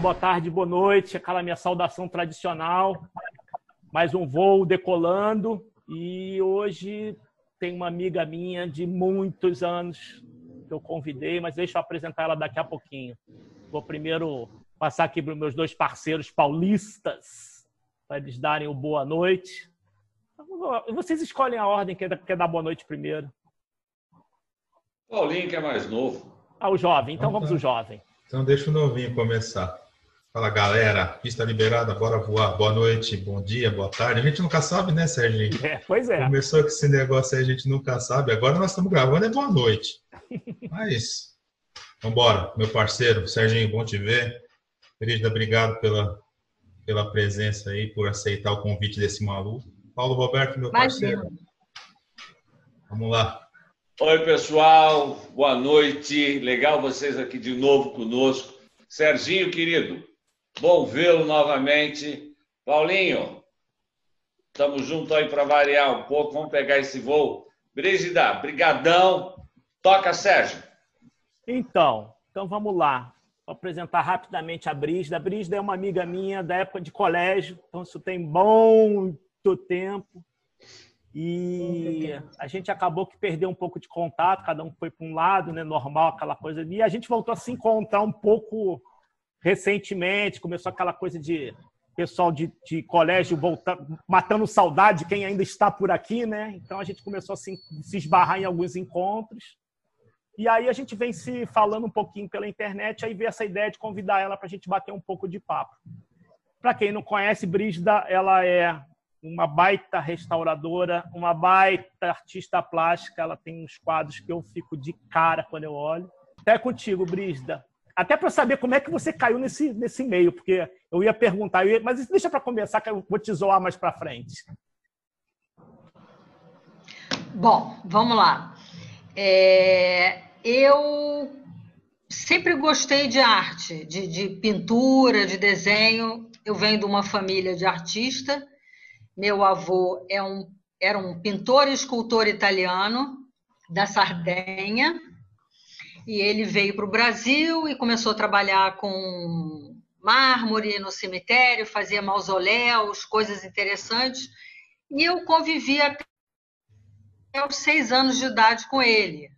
boa tarde, boa noite. Aquela minha saudação tradicional. Mais um voo decolando. E hoje tem uma amiga minha de muitos anos que eu convidei, mas deixa eu apresentar ela daqui a pouquinho. Vou primeiro passar aqui para os meus dois parceiros paulistas, para eles darem o boa noite. Vocês escolhem a ordem, quer, quer dar boa noite primeiro. Paulinho, que é mais novo. Ah, o jovem. Então, então vamos tá. o jovem. Então deixa o novinho começar. Fala galera, pista liberada, bora voar. Boa noite, bom dia, boa tarde. A gente nunca sabe, né, Serginho? É, pois é. Começou com esse negócio aí, a gente nunca sabe. Agora nós estamos gravando, é boa noite. Mas, vambora, meu parceiro, Serginho, bom te ver. Querida, obrigado pela, pela presença aí, por aceitar o convite desse maluco. Paulo Roberto, meu parceiro. Vamos lá. Oi, pessoal, boa noite. Legal vocês aqui de novo conosco. Serginho, querido, bom vê-lo novamente. Paulinho, estamos juntos aí para variar um pouco, vamos pegar esse voo. Brígida, brigadão. Toca, Sérgio. Então, então vamos lá. Vou apresentar rapidamente a Brígida. A Brígida é uma amiga minha da época de colégio, então isso tem muito tempo. E a gente acabou que perdeu um pouco de contato, cada um foi para um lado, né? Normal, aquela coisa. E a gente voltou a se encontrar um pouco recentemente, começou aquela coisa de pessoal de, de colégio voltando, matando saudade de quem ainda está por aqui, né? Então a gente começou a se, se esbarrar em alguns encontros. E aí a gente vem se falando um pouquinho pela internet, aí veio essa ideia de convidar ela para a gente bater um pouco de papo. Para quem não conhece, Brígida, ela é uma baita restauradora, uma baita artista plástica. Ela tem uns quadros que eu fico de cara quando eu olho. Até contigo, Brígida. Até para saber como é que você caiu nesse, nesse meio, porque eu ia perguntar, eu ia, mas deixa para começar, que eu vou te zoar mais para frente. Bom, vamos lá. É, eu sempre gostei de arte, de, de pintura, de desenho. Eu venho de uma família de artista meu avô é um, era um pintor e escultor italiano da Sardenha, e ele veio para o Brasil e começou a trabalhar com mármore no cemitério, fazia mausoléus, coisas interessantes, e eu convivi até os seis anos de idade com ele.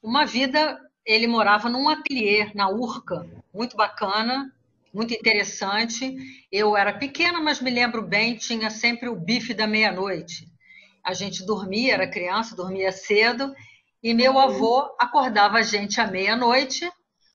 Uma vida, ele morava num ateliê na Urca, muito bacana, muito interessante. Eu era pequena, mas me lembro bem, tinha sempre o bife da meia-noite. A gente dormia, era criança, dormia cedo, e meu avô acordava a gente à meia-noite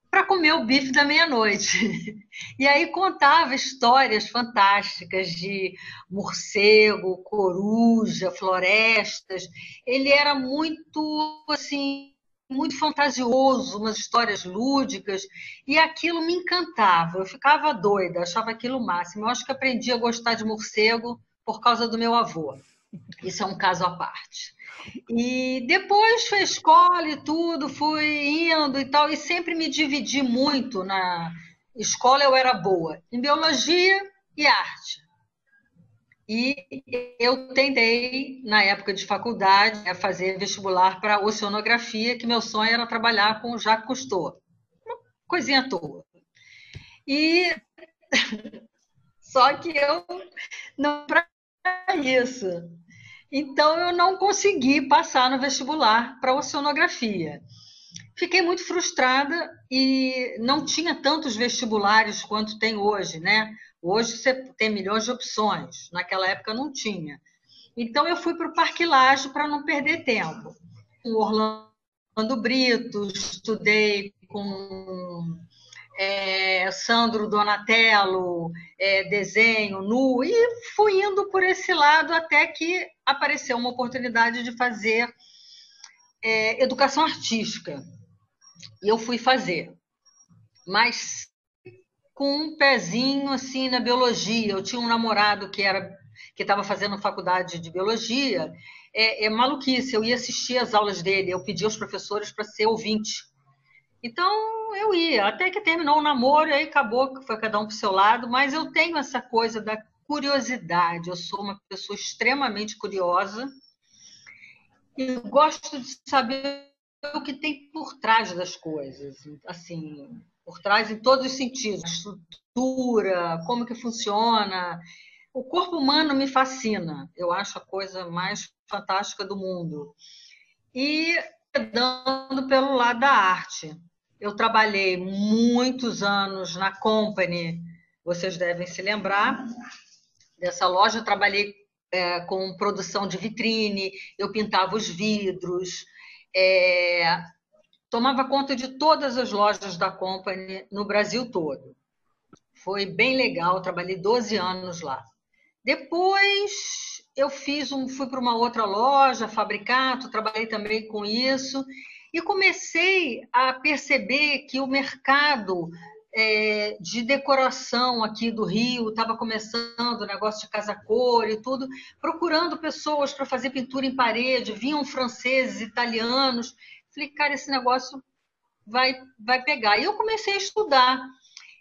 para comer o bife da meia-noite. E aí contava histórias fantásticas de morcego, coruja, florestas. Ele era muito assim muito fantasioso, umas histórias lúdicas, e aquilo me encantava. Eu ficava doida, achava aquilo o máximo. Eu acho que aprendi a gostar de morcego por causa do meu avô. Isso é um caso à parte. E depois foi escola e tudo, fui indo e tal, e sempre me dividi muito na escola, eu era boa em biologia e arte. E eu tentei, na época de faculdade, a fazer vestibular para oceanografia, que meu sonho era trabalhar com o Jacques Cousteau. Uma coisinha à toa. E só que eu não isso. Então eu não consegui passar no vestibular para oceanografia. Fiquei muito frustrada e não tinha tantos vestibulares quanto tem hoje, né? Hoje você tem milhões de opções, naquela época não tinha. Então eu fui para o Parque para não perder tempo. Com Orlando Brito, estudei com é, Sandro Donatello, é, desenho, nu, e fui indo por esse lado até que apareceu uma oportunidade de fazer é, educação artística. E eu fui fazer. Mas com um pezinho assim na biologia. Eu tinha um namorado que era que estava fazendo faculdade de biologia. É, é, maluquice, eu ia assistir as aulas dele, eu pedi aos professores para ser ouvinte. Então eu ia, até que terminou o namoro, e aí acabou que foi cada um para o seu lado, mas eu tenho essa coisa da curiosidade, eu sou uma pessoa extremamente curiosa e gosto de saber o que tem por trás das coisas. Assim, por trás em todos os sentidos, a estrutura, como que funciona. O corpo humano me fascina, eu acho a coisa mais fantástica do mundo. E dando pelo lado da arte. Eu trabalhei muitos anos na Company, vocês devem se lembrar dessa loja. Eu trabalhei é, com produção de vitrine, eu pintava os vidros, é, tomava conta de todas as lojas da Company no Brasil todo. Foi bem legal, trabalhei 12 anos lá. Depois eu fiz um, fui para uma outra loja, Fabricato, trabalhei também com isso e comecei a perceber que o mercado é, de decoração aqui do Rio estava começando, negócio de casa-cor e tudo, procurando pessoas para fazer pintura em parede, vinham franceses, italianos. Falei, cara, esse negócio vai, vai pegar. E eu comecei a estudar.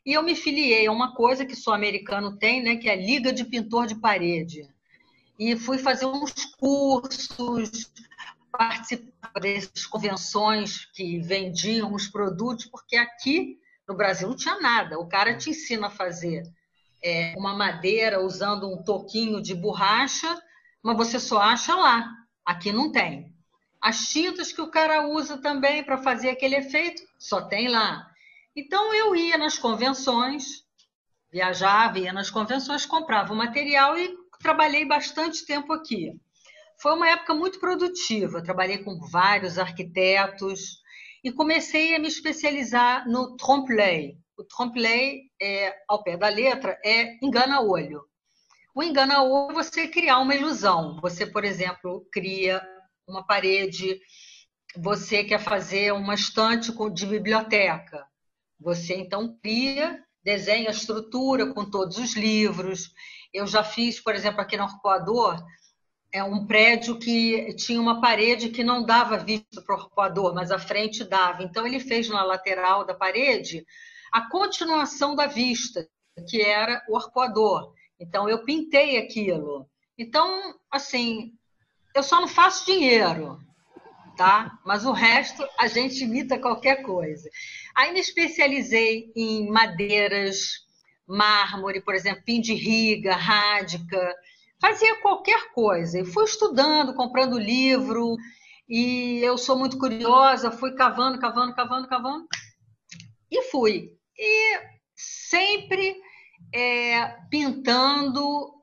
E eu me filiei a uma coisa que só americano tem, né, que é a Liga de Pintor de Parede. E fui fazer uns cursos, participar dessas convenções que vendiam os produtos, porque aqui no Brasil não tinha nada. O cara te ensina a fazer é, uma madeira usando um toquinho de borracha, mas você só acha lá. Aqui não tem. As tintas que o cara usa também para fazer aquele efeito, só tem lá. Então eu ia nas convenções, viajava, ia nas convenções, comprava o material e trabalhei bastante tempo aqui. Foi uma época muito produtiva, trabalhei com vários arquitetos e comecei a me especializar no trompe-l'œil. O trompe-l'œil, é, ao pé da letra, é engana-olho. O engana-olho é você criar uma ilusão. Você, por exemplo, cria uma parede, você quer fazer uma estante de biblioteca. Você então cria, desenha a estrutura com todos os livros. Eu já fiz, por exemplo, aqui no Arcoador, é um prédio que tinha uma parede que não dava vista para o arcoador, mas a frente dava. Então ele fez na lateral da parede a continuação da vista, que era o arcoador. Então eu pintei aquilo. Então, assim, eu só não faço dinheiro, tá? Mas o resto a gente imita qualquer coisa. Aí me especializei em madeiras, mármore, por exemplo, pindirriga, rádica, fazia qualquer coisa. E fui estudando, comprando livro, e eu sou muito curiosa, fui cavando, cavando, cavando, cavando, e fui. E sempre é, pintando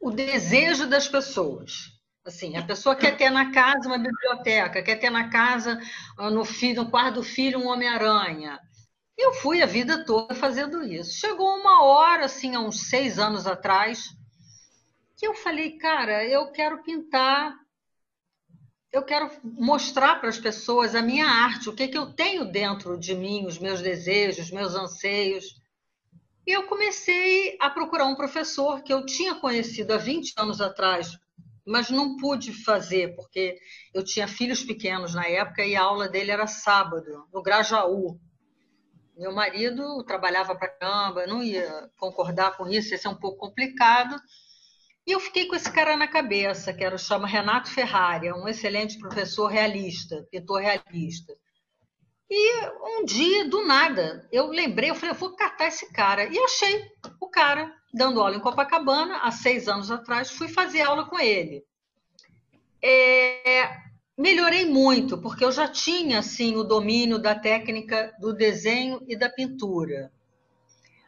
o desejo das pessoas. Assim, a pessoa quer ter na casa uma biblioteca, quer ter na casa, ah, no, filho, no quarto do filho, um Homem-Aranha. Eu fui a vida toda fazendo isso. Chegou uma hora, assim, há uns seis anos atrás, que eu falei, cara, eu quero pintar, eu quero mostrar para as pessoas a minha arte, o que, que eu tenho dentro de mim, os meus desejos, os meus anseios. E eu comecei a procurar um professor que eu tinha conhecido há 20 anos atrás mas não pude fazer, porque eu tinha filhos pequenos na época e a aula dele era sábado, no Grajaú. Meu marido trabalhava para caramba, não ia concordar com isso, ia ser um pouco complicado. E eu fiquei com esse cara na cabeça, que era chama Renato Ferrari, um excelente professor realista, pintor realista. E um dia, do nada, eu lembrei, eu falei, eu vou catar esse cara. E achei o cara dando aula em Copacabana, há seis anos atrás, fui fazer aula com ele. É, melhorei muito, porque eu já tinha assim o domínio da técnica do desenho e da pintura.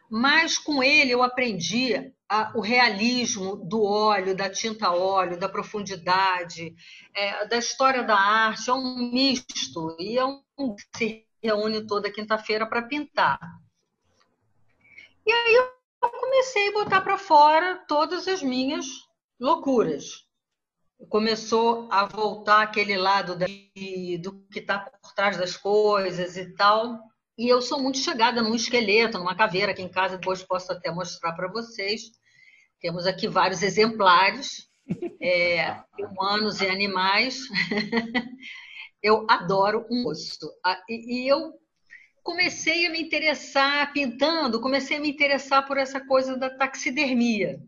Mas com ele eu aprendi a, o realismo do óleo, da tinta óleo, da profundidade, é, da história da arte. É um misto e é um se reúne toda quinta-feira para pintar. E aí eu comecei a botar para fora todas as minhas loucuras. Começou a voltar aquele lado de, do que está por trás das coisas e tal. E eu sou muito chegada num esqueleto, numa caveira aqui em casa, depois posso até mostrar para vocês. Temos aqui vários exemplares, é, humanos e animais. eu adoro um osso. Ah, e, e eu comecei a me interessar pintando, comecei a me interessar por essa coisa da taxidermia,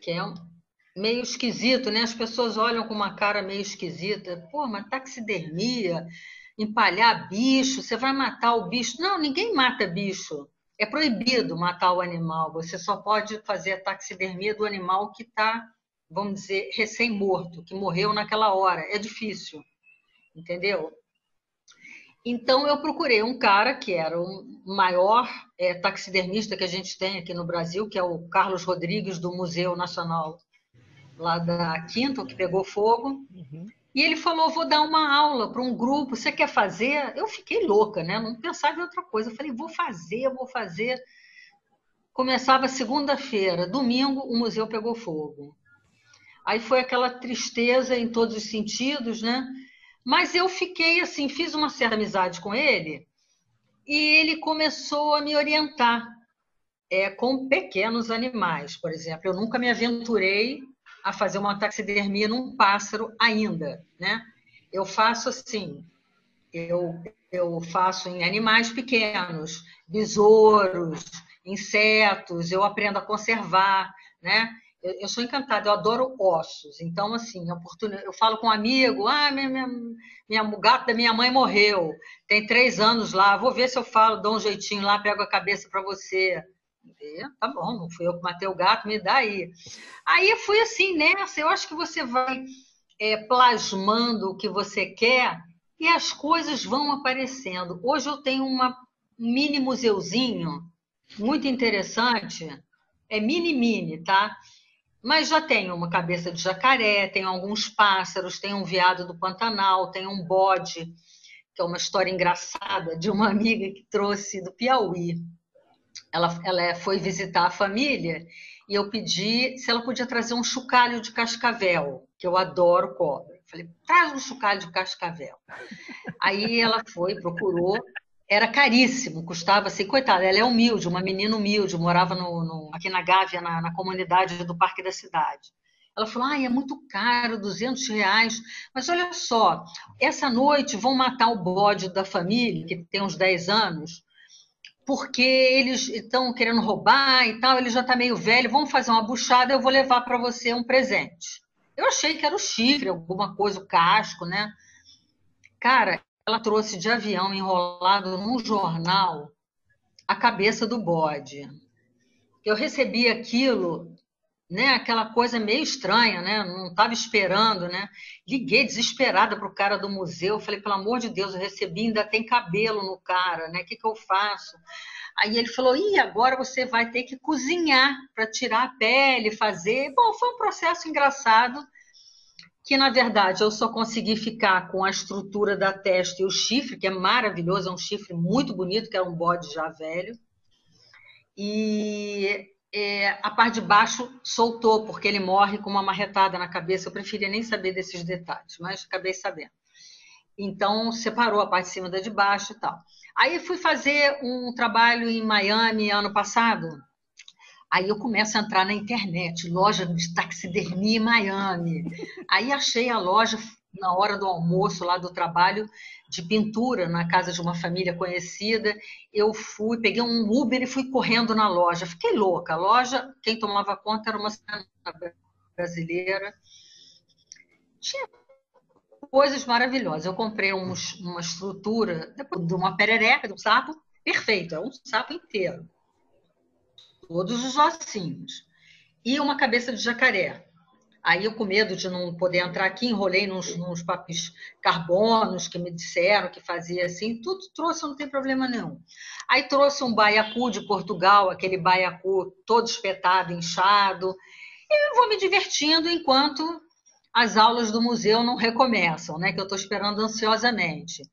que é meio esquisito, né? As pessoas olham com uma cara meio esquisita. Pô, mas taxidermia? empalhar bicho, você vai matar o bicho. Não, ninguém mata bicho. É proibido matar o animal. Você só pode fazer a taxidermia do animal que está, vamos dizer, recém-morto, que morreu naquela hora. É difícil, entendeu? Então, eu procurei um cara que era o maior é, taxidermista que a gente tem aqui no Brasil, que é o Carlos Rodrigues, do Museu Nacional lá da Quinta, que pegou fogo. Uhum. E ele falou: vou dar uma aula para um grupo, você quer fazer? Eu fiquei louca, né? Não pensava em outra coisa. Eu falei: vou fazer, vou fazer. Começava segunda-feira, domingo o museu pegou fogo. Aí foi aquela tristeza em todos os sentidos, né? Mas eu fiquei assim, fiz uma certa amizade com ele e ele começou a me orientar é, com pequenos animais, por exemplo. Eu nunca me aventurei a fazer uma taxidermia num pássaro ainda, né? Eu faço assim, eu, eu faço em animais pequenos, besouros, insetos, eu aprendo a conservar, né? Eu, eu sou encantada, eu adoro ossos. Então, assim, oportunidade, eu falo com um amigo, ah, minha, minha, minha, o gato da minha mãe morreu, tem três anos lá, vou ver se eu falo, dou um jeitinho lá, pego a cabeça para você. É, tá bom, não fui eu que matei o gato, me dá aí. Aí eu fui assim nessa, eu acho que você vai é, plasmando o que você quer e as coisas vão aparecendo. Hoje eu tenho uma, um mini museuzinho muito interessante, é mini mini, tá? Mas já tenho uma cabeça de jacaré, tenho alguns pássaros, tenho um veado do Pantanal, tenho um bode, que é uma história engraçada de uma amiga que trouxe do Piauí ela, ela foi visitar a família e eu pedi se ela podia trazer um chocalho de cascavel, que eu adoro cobra. Falei, traz um chocalho de cascavel. Aí ela foi, procurou, era caríssimo, custava assim, coitada, ela é humilde, uma menina humilde, morava no, no, aqui na Gávea, na, na, comunidade do Parque da Cidade. Ela falou, ah, é muito caro, 200 reais, mas olha só, essa noite vão matar o bode da família, que tem uns 10 anos, porque eles estão querendo roubar e tal, ele já está meio velho, vamos fazer uma buchada, eu vou levar para você um presente. Eu achei que era o chifre, alguma coisa, o casco, né? Cara, ela trouxe de avião enrolado num jornal a cabeça do bode. Eu recebi aquilo né? Aquela coisa meio estranha, né? Não estava esperando, né? Liguei desesperada para o cara do museu, falei, pelo amor de Deus, eu recebi, ainda tem cabelo no cara, né? O que, que eu faço? Aí ele falou, e agora você vai ter que cozinhar para tirar a pele, fazer. Bom, foi um processo engraçado que na verdade eu só consegui ficar com a estrutura da testa e o chifre, que é maravilhoso, é um chifre muito bonito, que é um bode já velho. E é, a parte de baixo soltou, porque ele morre com uma marretada na cabeça. Eu preferia nem saber desses detalhes, mas acabei sabendo. Então, separou a parte de cima da de baixo e tal. Aí fui fazer um trabalho em Miami ano passado. Aí eu começo a entrar na internet, loja de taxidermia em Miami. Aí achei a loja na hora do almoço lá do trabalho de pintura na casa de uma família conhecida. Eu fui, peguei um Uber e fui correndo na loja. Fiquei louca. A loja, quem tomava conta era uma brasileira. Tinha coisas maravilhosas. Eu comprei uns, uma estrutura de uma perereca, de um sapo, perfeito, é um sapo inteiro. Todos os ossinhos. E uma cabeça de jacaré. Aí eu, com medo de não poder entrar aqui, enrolei nos, nos papéis carbonos que me disseram que fazia assim, tudo trouxe, não tem problema nenhum. Aí trouxe um baiacu de Portugal, aquele baiacu todo espetado, inchado, e eu vou me divertindo enquanto as aulas do museu não recomeçam, né? Que eu estou esperando ansiosamente.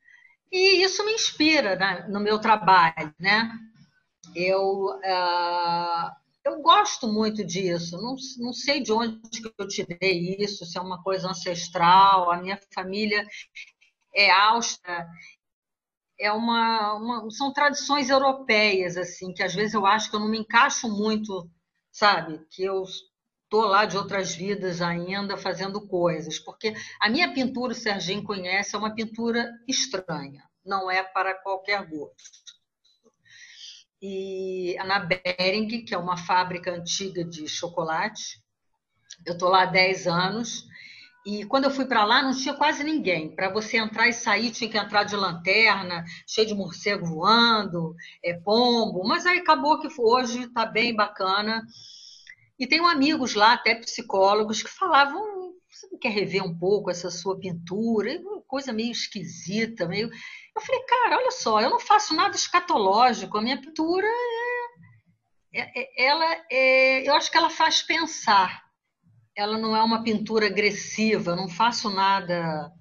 E isso me inspira né, no meu trabalho, né? Eu uh, eu gosto muito disso. Não, não sei de onde que eu tirei isso, se é uma coisa ancestral. A minha família é áustria. É uma, uma, são tradições europeias assim que às vezes eu acho que eu não me encaixo muito, sabe? Que eu estou lá de outras vidas ainda fazendo coisas, porque a minha pintura, o Serginho conhece, é uma pintura estranha, não é para qualquer gosto e na Bering, que é uma fábrica antiga de chocolate. Eu estou lá há 10 anos E quando eu fui para lá, não tinha quase ninguém. Para você entrar e sair, tinha que entrar de lanterna, cheio de morcego voando, é, pombo. Mas aí acabou que hoje está bem bacana. E tenho amigos lá, até psicólogos, que falavam: você não quer rever um pouco essa sua pintura? Coisa meio esquisita, meio. Eu falei, cara, olha só, eu não faço nada escatológico, a minha pintura é, é, é ela é, eu acho que ela faz pensar ela não é uma pintura agressiva, não faço nada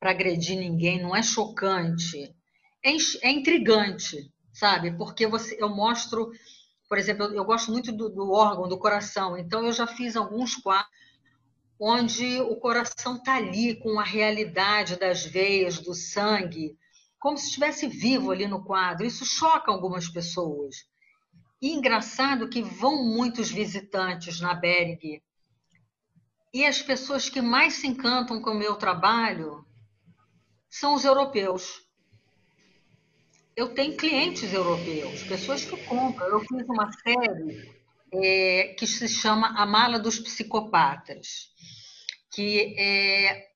para agredir ninguém, não é chocante. É, é, intrigante, sabe? Porque você, eu mostro, por exemplo, eu, eu gosto muito do, do, órgão, do coração, então eu já fiz alguns quadros onde o coração está ali com a realidade das veias, do sangue, como se estivesse vivo ali no quadro. Isso choca algumas pessoas. E engraçado que vão muitos visitantes na Berg e as pessoas que mais se encantam com o meu trabalho são os europeus. Eu tenho clientes europeus, pessoas que compram. Eu fiz uma série é, que se chama A Mala dos Psicopatas, que é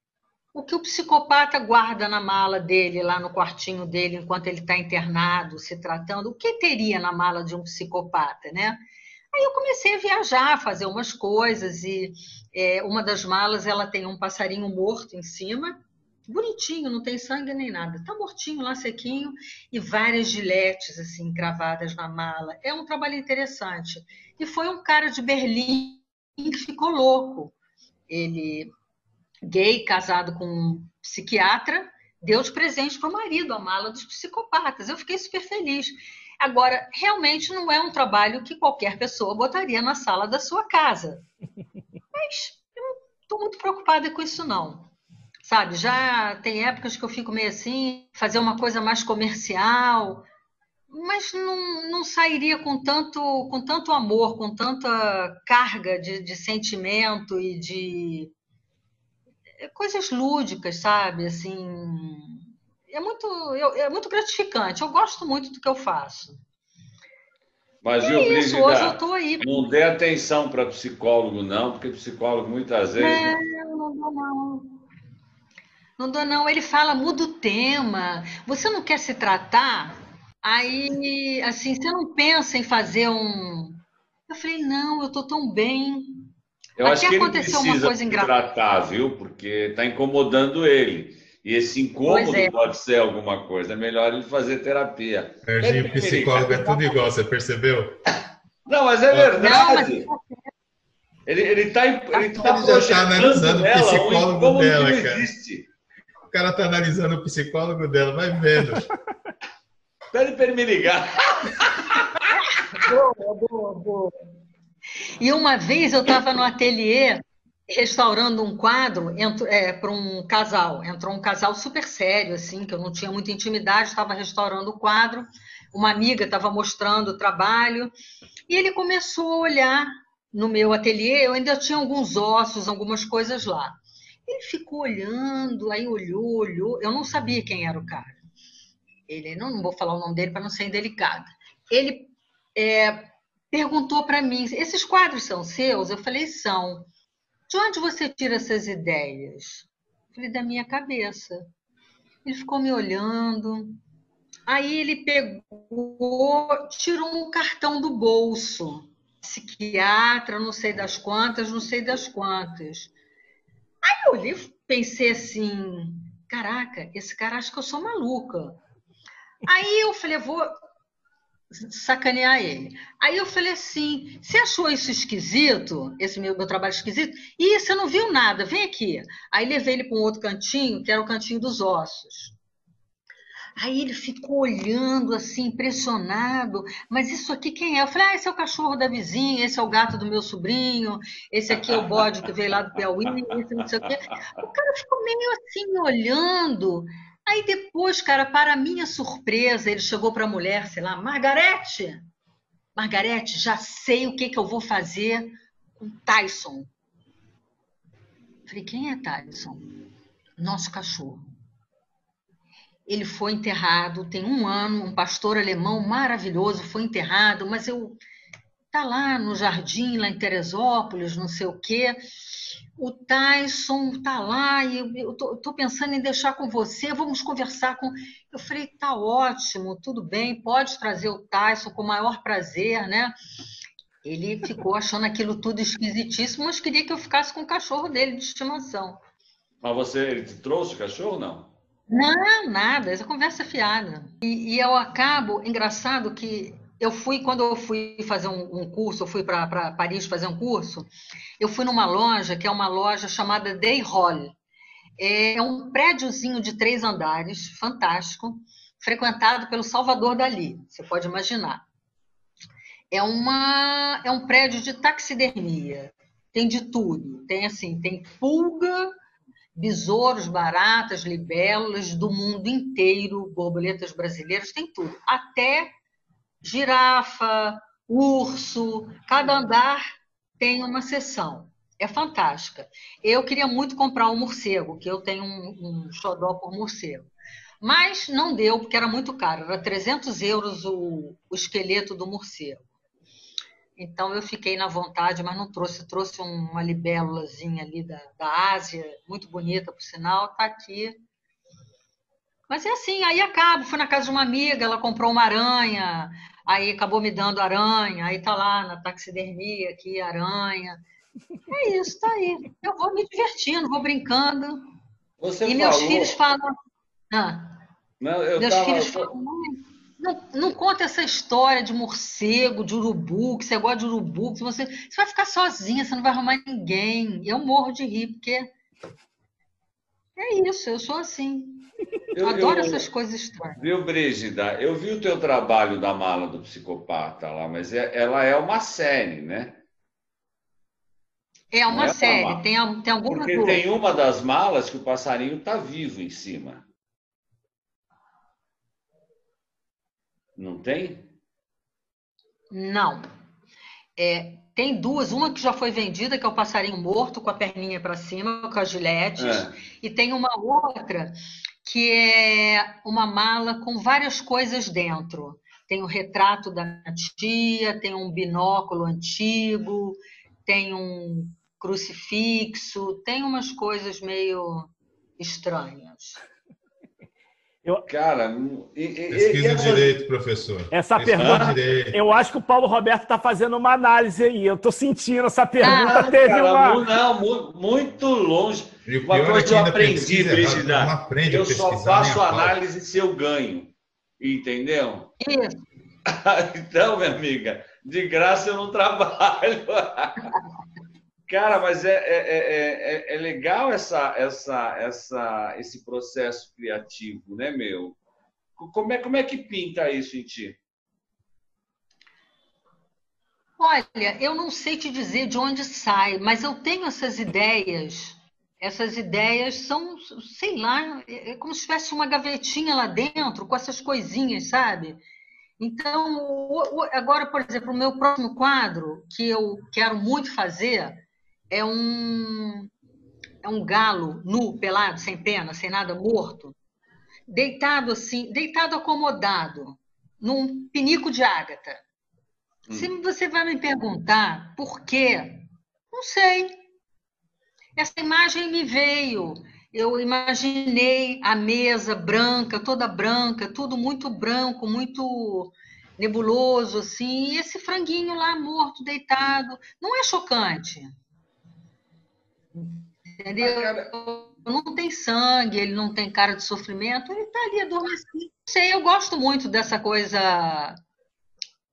o que o psicopata guarda na mala dele, lá no quartinho dele, enquanto ele está internado, se tratando. O que teria na mala de um psicopata, né? Aí eu comecei a viajar, fazer umas coisas e é, uma das malas ela tem um passarinho morto em cima, bonitinho, não tem sangue nem nada, tá mortinho lá sequinho e várias giletes assim gravadas na mala. É um trabalho interessante. E foi um cara de Berlim que ficou louco. Ele gay, casado com um psiquiatra, deu de presente para o marido a mala dos psicopatas. Eu fiquei super feliz. Agora, realmente não é um trabalho que qualquer pessoa botaria na sala da sua casa. Mas eu não estou muito preocupada com isso, não. Sabe, já tem épocas que eu fico meio assim, fazer uma coisa mais comercial, mas não, não sairia com tanto, com tanto amor, com tanta carga de, de sentimento e de coisas lúdicas, sabe? Assim, é muito, é muito gratificante. Eu gosto muito do que eu faço. Mas, é viu, isso, Brígida, hoje eu tô aí. não dê atenção para psicólogo, não, porque psicólogo muitas vezes. Não, não dou, não. Não dou, não. Ele fala, muda o tema. Você não quer se tratar? Aí, assim, você não pensa em fazer um. Eu falei, não, eu tô tão bem. Eu acho que ele aconteceu precisa tratar, viu? Porque está incomodando ele. E esse incômodo é. pode ser alguma coisa. É melhor ele fazer terapia. Serginho, É, psicólogo é tudo igual, você percebeu? Não, mas é Não, mas verdade. Ele, ele tá, ele tá Ele tá projetando analisando o nela psicólogo dela, cara. existe. O cara tá analisando o psicólogo dela, vai vendo. Pede para ele me ligar. E uma vez eu estava no ateliê restaurando um quadro para um casal. Entrou um casal super sério, assim, que eu não tinha muita intimidade, estava restaurando o quadro. Uma amiga estava mostrando o trabalho e ele começou a olhar no meu ateliê. Eu ainda tinha alguns ossos, algumas coisas lá. Ele ficou olhando, aí olhou, olhou. Eu não sabia quem era o cara. Ele, não, não vou falar o nome dele para não ser indelicada. Ele é, perguntou para mim: esses quadros são seus? Eu falei: são. De onde você tira essas ideias? Eu falei: da minha cabeça. Ele ficou me olhando. Aí ele pegou, tirou um cartão do bolso. Psiquiatra, não sei das quantas, não sei das quantas. Aí eu olhei, pensei assim: caraca, esse cara acha que eu sou maluca. Aí eu falei: vou sacanear ele. Aí eu falei assim: você achou isso esquisito? Esse meu, meu trabalho esquisito? Ih, você não viu nada, vem aqui. Aí levei ele para um outro cantinho, que era o cantinho dos ossos. Aí ele ficou olhando assim, impressionado. Mas isso aqui quem é? Eu falei, ah, esse é o cachorro da vizinha, esse é o gato do meu sobrinho, esse aqui é o bode que veio lá do Piauí, esse não sei o quê. O cara ficou meio assim, olhando. Aí depois, cara, para minha surpresa, ele chegou para a mulher, sei lá, Margarete, Margarete, já sei o que, que eu vou fazer com Tyson. Falei, quem é Tyson? Nosso cachorro. Ele foi enterrado, tem um ano, um pastor alemão maravilhoso foi enterrado, mas eu tá lá no jardim, lá em Teresópolis, não sei o quê. O Tyson tá lá e eu tô, pensando em deixar com você, vamos conversar com. Eu falei, tá ótimo, tudo bem, pode trazer o Tyson com o maior prazer, né? Ele ficou achando aquilo tudo esquisitíssimo, mas queria que eu ficasse com o cachorro dele de estimação. Mas você, ele te trouxe o cachorro não? Não, nada, essa conversa é fiada. E, e eu acabo, engraçado que eu fui, quando eu fui fazer um, um curso, eu fui para Paris fazer um curso, eu fui numa loja, que é uma loja chamada Day Hall. É um prédiozinho de três andares, fantástico, frequentado pelo Salvador Dali, você pode imaginar. É, uma, é um prédio de taxidermia, tem de tudo. Tem assim, tem pulga, besouros, baratas, libélulas do mundo inteiro, borboletas brasileiras, tem tudo. Até girafa, urso, cada andar tem uma seção. É fantástica. Eu queria muito comprar um morcego, que eu tenho um, um xodó por morcego. Mas não deu, porque era muito caro. Era 300 euros o, o esqueleto do morcego. Então eu fiquei na vontade, mas não trouxe. Trouxe uma libélulazinha ali da, da Ásia, muito bonita, por sinal. Está aqui mas é assim, aí acabo, fui na casa de uma amiga, ela comprou uma aranha, aí acabou me dando aranha, aí tá lá na taxidermia aqui, aranha. É isso, tá aí. Eu vou me divertindo, vou brincando. Você e falou... meus filhos falam. Ah, não, meus tava... filhos falam, não, não conta essa história de morcego, de urubu, que você gosta de urubu, que você, você vai ficar sozinha, você não vai arrumar ninguém. Eu morro de rir, porque é isso, eu sou assim. Eu, adoro eu, essas coisas estranhas. Viu, Brígida? Eu vi o teu trabalho da mala do psicopata lá, mas é, ela é uma série, né? É uma é série, uma tem, tem alguma Porque tem uma das malas que o passarinho está vivo em cima. Não tem? Não. É, tem duas, uma que já foi vendida, que é o passarinho morto com a perninha para cima, com as giletes, é. e tem uma outra que é uma mala com várias coisas dentro. Tem o retrato da tia, tem um binóculo antigo, tem um crucifixo, tem umas coisas meio estranhas. Eu... Cara, e, pesquisa e, direito, professor. Essa pesquisa pergunta, direito. eu acho que o Paulo Roberto está fazendo uma análise aí. Eu estou sentindo essa pergunta. Ah, teve cara, uma. Não, muito longe. Uma coisa que eu aprendi, Brigida. Eu só faço análise se eu ganho. Entendeu? Isso. então, minha amiga, de graça eu não trabalho. Cara, mas é, é, é, é, legal essa, essa, essa, esse processo criativo, né, meu? Como é, como é que pinta isso em ti? Olha, eu não sei te dizer de onde sai, mas eu tenho essas ideias essas ideias são, sei lá, é como se tivesse uma gavetinha lá dentro com essas coisinhas, sabe? Então, agora, por exemplo, o meu próximo quadro, que eu quero muito fazer, é um, é um galo nu, pelado, sem pena, sem nada, morto, deitado assim, deitado acomodado, num pinico de ágata. Hum. Se você vai me perguntar por quê, não sei essa imagem me veio. Eu imaginei a mesa branca, toda branca, tudo muito branco, muito nebuloso, assim, e esse franguinho lá morto, deitado. Não é chocante. Entendeu? Não tem sangue, ele não tem cara de sofrimento, ele está ali adormecido. Não sei, eu gosto muito dessa coisa,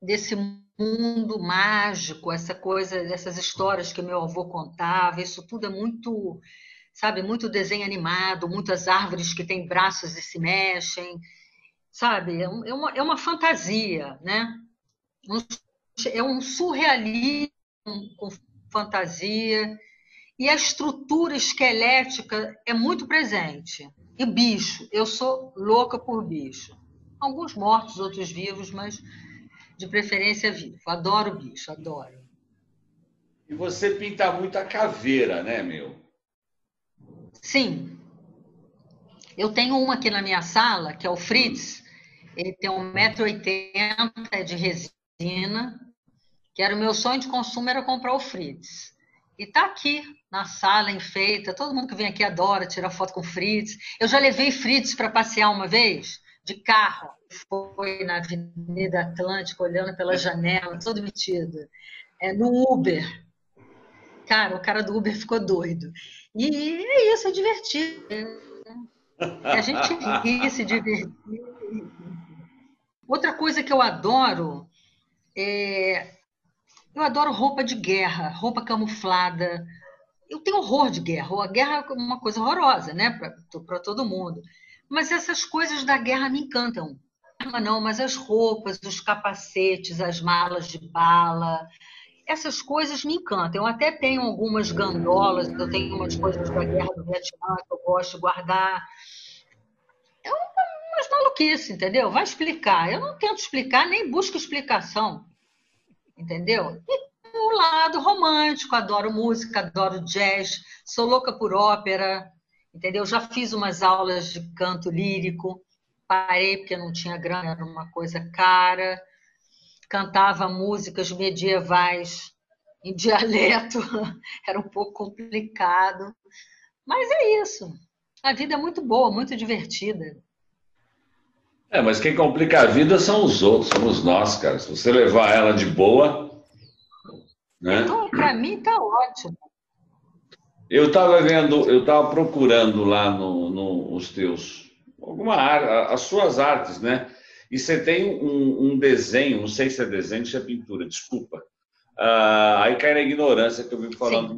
desse mundo mágico, essa coisa, dessas histórias que meu avô contava, isso tudo é muito, sabe, muito desenho animado, muitas árvores que têm braços e se mexem, sabe, é, é uma, é uma fantasia, né? é um surrealismo com fantasia, e a estrutura esquelética é muito presente. E bicho, eu sou louca por bicho. Alguns mortos, outros vivos, mas de preferência vivo. Adoro bicho, adoro. E você pinta muito a caveira, né, meu? Sim. Eu tenho uma aqui na minha sala, que é o Fritz. Ele tem 1,80m, é de resina, que era o meu sonho de consumo era comprar o Fritz. E tá aqui na sala enfeita, todo mundo que vem aqui adora tirar foto com Fritz. Eu já levei Fritz para passear uma vez de carro, foi na Avenida Atlântica olhando pela janela, todo metido. É no Uber. Cara, o cara do Uber ficou doido. E é isso, é divertido. A gente ri, se divertir. Outra coisa que eu adoro é. Eu adoro roupa de guerra, roupa camuflada. Eu tenho horror de guerra. A guerra é uma coisa horrorosa, né, para todo mundo. Mas essas coisas da guerra me encantam. Não, mas as roupas, os capacetes, as malas de bala, essas coisas me encantam. Eu até tenho algumas gandolas, eu tenho umas coisas da guerra do Vietnã que eu gosto de guardar. É umas maluquice, entendeu? Vai explicar. Eu não tento explicar, nem busco explicação, entendeu? E o lado romântico, adoro música, adoro jazz, sou louca por ópera, entendeu? Já fiz umas aulas de canto lírico, parei porque não tinha grana, era uma coisa cara cantava músicas medievais em dialeto, era um pouco complicado. Mas é isso. A vida é muito boa, muito divertida. É, mas quem complica a vida são os outros, somos nós, cara. Se você levar ela de boa. Né? Então, para mim tá ótimo. Eu estava vendo, eu estava procurando lá no, no, os teus, alguma as suas artes, né? E você tem um, um desenho, não sei se é desenho, se é pintura, desculpa. Uh, aí cai na ignorância que eu vim falando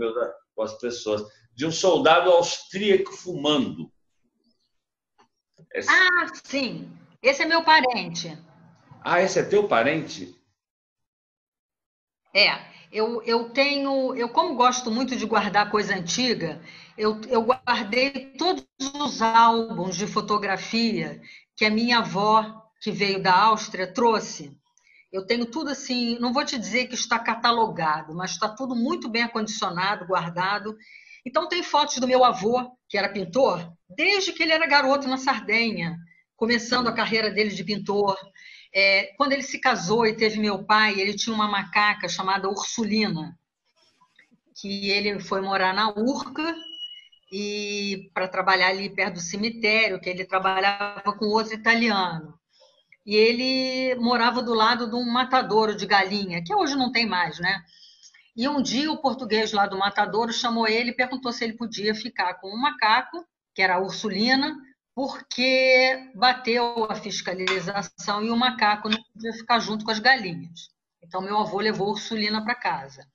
com as pessoas. De um soldado austríaco fumando. Esse... Ah, sim. Esse é meu parente. Ah, esse é teu parente? É. Eu, eu tenho, eu como gosto muito de guardar coisa antiga, eu, eu guardei todos os álbuns de fotografia que a minha avó que veio da Áustria trouxe. Eu tenho tudo assim, não vou te dizer que está catalogado, mas está tudo muito bem acondicionado, guardado. Então tem fotos do meu avô, que era pintor, desde que ele era garoto na Sardenha, começando a carreira dele de pintor. É, quando ele se casou e teve meu pai, ele tinha uma macaca chamada Ursulina, que ele foi morar na Urca e para trabalhar ali perto do cemitério, que ele trabalhava com outro italiano e ele morava do lado de um matadouro de galinha, que hoje não tem mais, né? E um dia o português lá do matadouro chamou ele e perguntou se ele podia ficar com um macaco, que era a Ursulina, porque bateu a fiscalização e o macaco não podia ficar junto com as galinhas. Então meu avô levou Ursulina para casa.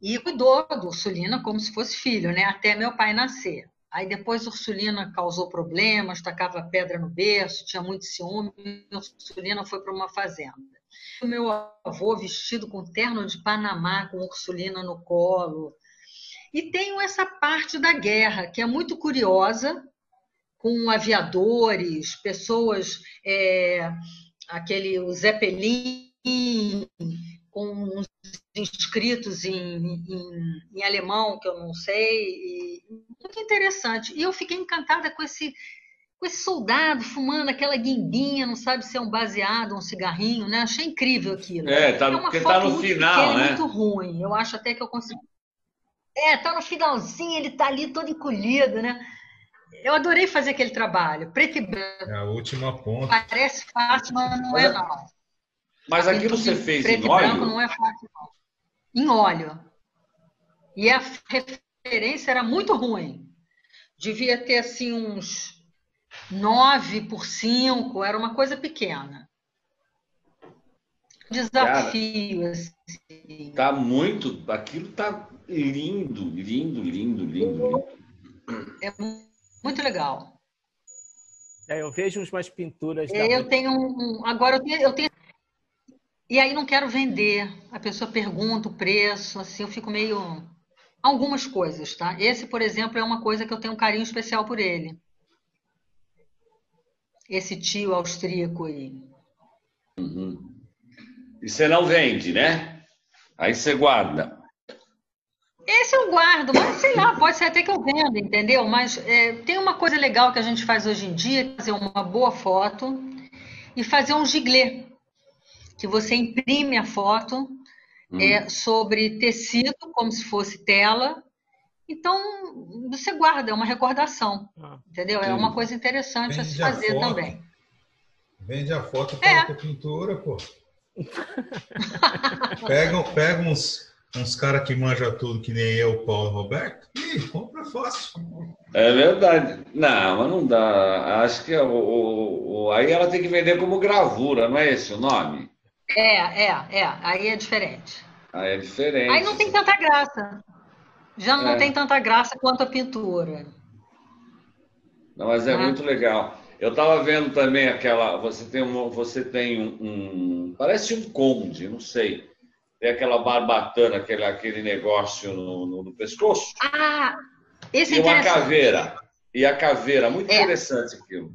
E cuidou da Ursulina como se fosse filho, né? Até meu pai nascer. Aí depois Ursulina causou problemas, tacava pedra no berço, tinha muito ciúme, e Ursulina foi para uma fazenda. O meu avô vestido com terno de Panamá, com Ursulina no colo. E tenho essa parte da guerra, que é muito curiosa, com aviadores, pessoas, é, aquele o Zeppelin, com uns inscritos em, em, em, alemão, que eu não sei, e, muito interessante. E eu fiquei encantada com esse, com esse soldado fumando aquela guimbinha, não sabe se é um baseado, um cigarrinho, né? Achei incrível aquilo. É, tá, é porque tá no final, né? muito ruim. Eu acho até que eu consigo. É, tá no finalzinho, ele tá ali todo encolhido, né? Eu adorei fazer aquele trabalho, preto e branco. É a última ponta. Parece fácil, mas não é não. Mas aquilo você fez preto em óleo? Preto e branco não é fácil não. Em óleo. E a referência era muito ruim. Devia ter assim uns 9 por 5, era uma coisa pequena. Desafio, Cara, assim. Tá muito. Aquilo tá lindo, lindo, lindo, lindo, lindo. É muito legal. É, eu vejo umas pinturas. É, eu tenho um, agora eu tenho, eu tenho, e aí não quero vender. A pessoa pergunta o preço, assim, eu fico meio algumas coisas, tá? Esse, por exemplo, é uma coisa que eu tenho um carinho especial por ele. Esse tio austríaco aí. Uhum. E você não vende, né? Aí você guarda. Esse eu guardo, mas sei lá, pode ser até que eu venda, entendeu? Mas é, tem uma coisa legal que a gente faz hoje em dia, fazer uma boa foto e fazer um giglê, que você imprime a foto hum. é sobre tecido, como se fosse tela. Então, você guarda, é uma recordação, ah, entendeu? É uma coisa interessante Vende a se fazer a também. Vende a foto para é. a pintura, pô. pega, pega uns, uns caras que manjam tudo, que nem eu, Paulo Roberto, e compra fácil. É verdade. Não, mas não dá. Acho que é o, o, o, aí ela tem que vender como gravura, não é esse o nome? É, é, é. Aí é diferente. Aí é diferente. Aí não tem tanta graça. Já não é. tem tanta graça quanto a pintura. Não, mas é, é. muito legal. Eu estava vendo também aquela. Você tem um. Você tem um, um, Parece um conde, não sei. Tem aquela barbatana, aquele, aquele negócio no, no, no pescoço. Ah, esse é E uma caveira. E a caveira, muito é. interessante aquilo.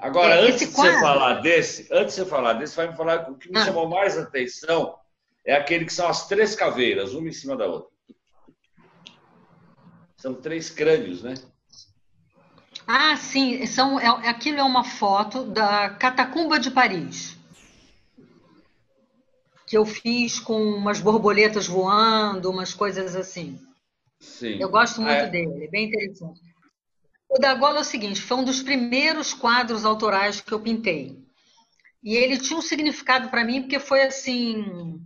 Agora, é, antes de você falar desse, antes de você falar desse, vai me falar o que me ah. chamou mais atenção é aquele que são as três caveiras, uma em cima da outra. São três crânios, né? Ah, sim. São, é, aquilo é uma foto da Catacumba de Paris. Que eu fiz com umas borboletas voando, umas coisas assim. Sim. Eu gosto muito é. dele, é bem interessante. O da Gola é o seguinte: foi um dos primeiros quadros autorais que eu pintei. E ele tinha um significado para mim, porque foi assim.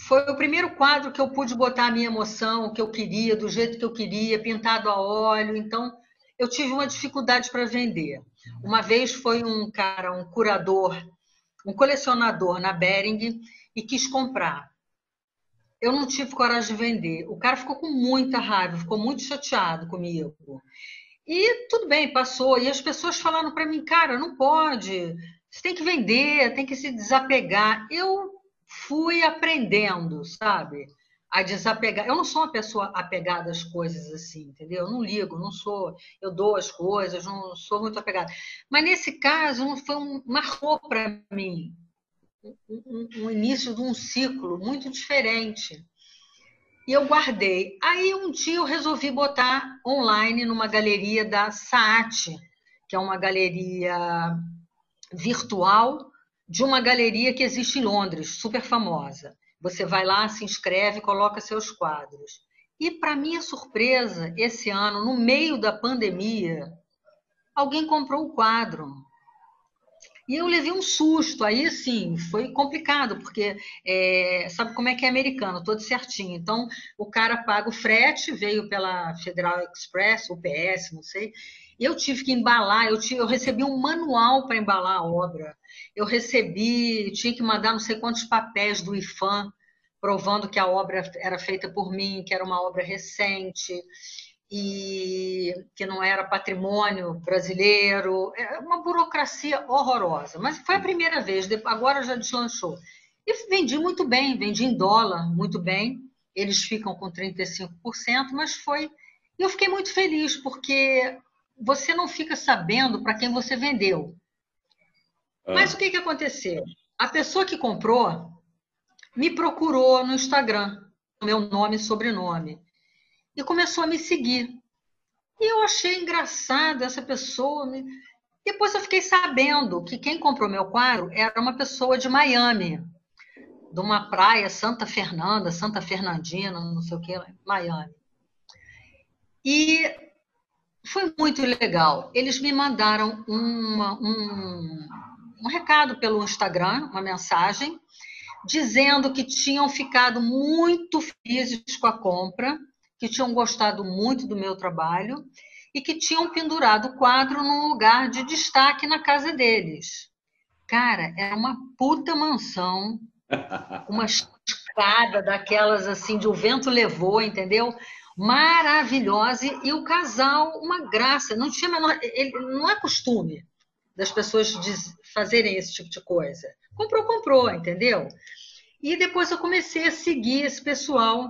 Foi o primeiro quadro que eu pude botar a minha emoção, que eu queria, do jeito que eu queria, pintado a óleo. Então, eu tive uma dificuldade para vender. Uma vez foi um cara, um curador, um colecionador na Bering e quis comprar. Eu não tive coragem de vender. O cara ficou com muita raiva, ficou muito chateado comigo. E tudo bem, passou. E as pessoas falaram para mim, cara, não pode. Você tem que vender, tem que se desapegar. Eu fui aprendendo, sabe? A desapegar. Eu não sou uma pessoa apegada às coisas assim, entendeu? Eu não ligo, não sou, eu dou as coisas, não sou muito apegada. Mas nesse caso, não foi um, marcou para mim um, um, um, início de um ciclo muito diferente. E eu guardei. Aí um dia eu resolvi botar online numa galeria da Saat, que é uma galeria virtual de uma galeria que existe em Londres, super famosa. Você vai lá, se inscreve, coloca seus quadros. E, para minha surpresa, esse ano, no meio da pandemia, alguém comprou o quadro. E eu levei um susto. Aí, sim, foi complicado, porque é, sabe como é que é americano, todo certinho. Então, o cara paga o frete, veio pela Federal Express, UPS, não sei. Eu tive que embalar, eu, tive, eu recebi um manual para embalar a obra. Eu recebi, tinha que mandar não sei quantos papéis do IFAM, provando que a obra era feita por mim, que era uma obra recente e que não era patrimônio brasileiro. É uma burocracia horrorosa. Mas foi a primeira vez, agora já deslanchou. E vendi muito bem, vendi em dólar muito bem. Eles ficam com 35%, mas foi. Eu fiquei muito feliz, porque você não fica sabendo para quem você vendeu. Ah. Mas o que, que aconteceu? A pessoa que comprou me procurou no Instagram, meu nome e sobrenome, e começou a me seguir. E eu achei engraçado essa pessoa. Depois eu fiquei sabendo que quem comprou meu quadro era uma pessoa de Miami, de uma praia, Santa Fernanda, Santa Fernandina, não sei o que, Miami. E foi muito legal. Eles me mandaram uma, um, um recado pelo Instagram, uma mensagem, dizendo que tinham ficado muito felizes com a compra, que tinham gostado muito do meu trabalho e que tinham pendurado o quadro num lugar de destaque na casa deles. Cara, era uma puta mansão, uma escada daquelas assim de o vento levou, entendeu? Maravilhosa e o casal uma graça. Não tinha menor, ele, não é costume das pessoas fazerem esse tipo de coisa. Comprou, comprou, entendeu? E depois eu comecei a seguir esse pessoal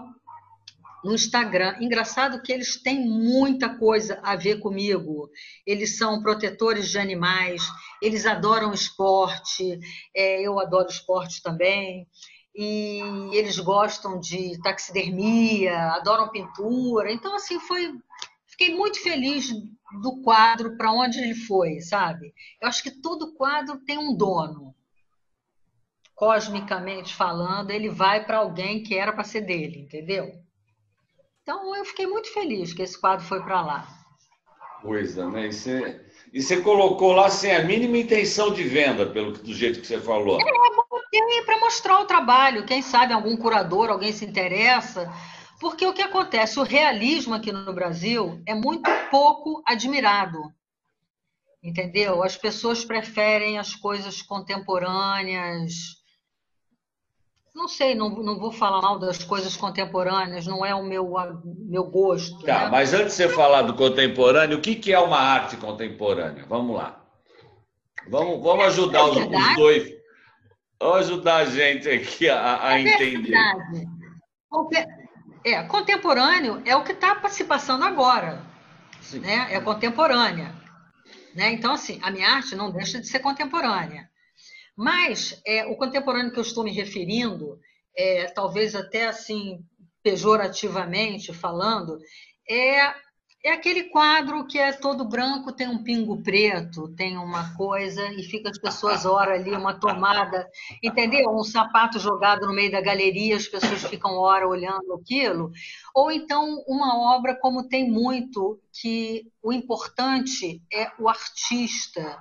no Instagram. Engraçado que eles têm muita coisa a ver comigo. Eles são protetores de animais, eles adoram esporte, é, eu adoro esporte também e eles gostam de taxidermia, adoram pintura. Então, assim, foi. Fiquei muito feliz do quadro para onde ele foi, sabe? Eu acho que todo quadro tem um dono. cosmicamente falando, ele vai para alguém que era para ser dele, entendeu? Então eu fiquei muito feliz que esse quadro foi para lá. Coisa, né? E você, e você colocou lá sem a mínima intenção de venda, pelo do jeito que você falou. É, é para mostrar o trabalho. Quem sabe algum curador, alguém se interessa. Porque o que acontece? O realismo aqui no Brasil é muito pouco admirado. Entendeu? As pessoas preferem as coisas contemporâneas, não sei, não, não vou falar mal das coisas contemporâneas, não é o meu, meu gosto. Tá, né? mas antes de você falar do contemporâneo, o que, que é uma arte contemporânea? Vamos lá. Vamos, vamos ajudar é os, os, dois. Vamos ajudar a gente aqui a, a é entender. Verdade. É, contemporâneo é o que está se passando agora. Né? É contemporânea. Né? Então, assim, a minha arte não deixa de ser contemporânea. Mas é, o contemporâneo que eu estou me referindo, é, talvez até assim pejorativamente falando, é, é aquele quadro que é todo branco, tem um pingo preto, tem uma coisa e fica as pessoas hora ali, uma tomada, entendeu? Um sapato jogado no meio da galeria, as pessoas ficam hora olhando aquilo. Ou então uma obra como tem muito, que o importante é o artista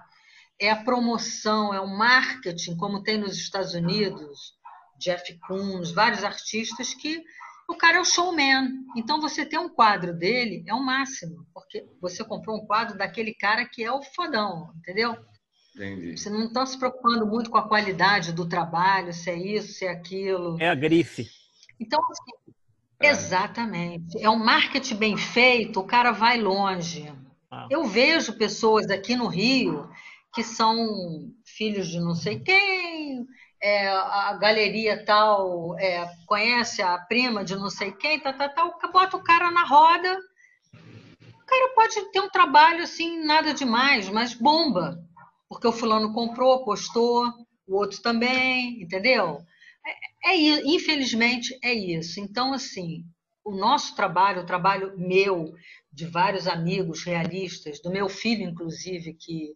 é a promoção, é o marketing, como tem nos Estados Unidos, Jeff Koons, vários artistas que o cara é o showman. Então você ter um quadro dele é o máximo, porque você comprou um quadro daquele cara que é o fodão, entendeu? Entendi. Você não está se preocupando muito com a qualidade do trabalho, se é isso, se é aquilo. É a grife. Então, assim, é. exatamente. É um marketing bem feito, o cara vai longe. Ah. Eu vejo pessoas aqui no Rio que são filhos de não sei quem, é, a galeria tal é, conhece a prima de não sei quem, tal, tal, tal, bota o cara na roda. O cara pode ter um trabalho assim, nada demais, mas bomba. Porque o fulano comprou, postou, o outro também, entendeu? É, é, infelizmente é isso. Então, assim, o nosso trabalho, o trabalho meu, de vários amigos realistas, do meu filho, inclusive, que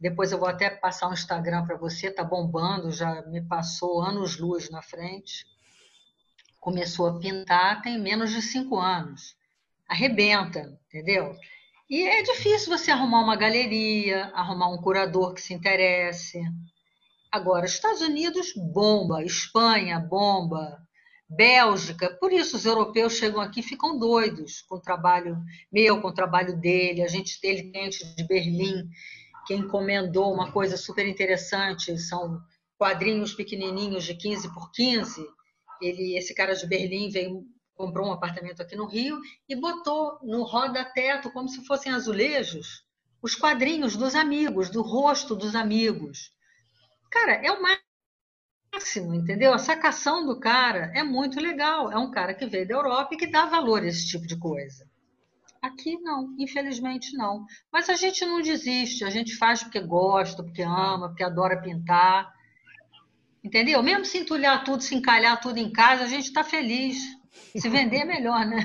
depois eu vou até passar um Instagram para você, tá bombando, já me passou anos-luz na frente. Começou a pintar tem menos de cinco anos. Arrebenta, entendeu? E é difícil você arrumar uma galeria, arrumar um curador que se interesse. Agora, Estados Unidos bomba, Espanha bomba, Bélgica, por isso os europeus chegam aqui e ficam doidos com o trabalho meu, com o trabalho dele. A gente tem cliente de Berlim que encomendou uma coisa super interessante, são quadrinhos pequenininhos de 15 por 15. Ele, esse cara de Berlim veio comprou um apartamento aqui no Rio e botou no roda-teto como se fossem azulejos os quadrinhos dos amigos, do rosto dos amigos. Cara, é o máximo, entendeu? A sacação do cara é muito legal. É um cara que veio da Europa e que dá valor a esse tipo de coisa. Aqui não, infelizmente não. Mas a gente não desiste, a gente faz porque gosta, porque ama, porque adora pintar. Entendeu? Mesmo se entulhar tudo, se encalhar tudo em casa, a gente está feliz. Se vender é melhor, né?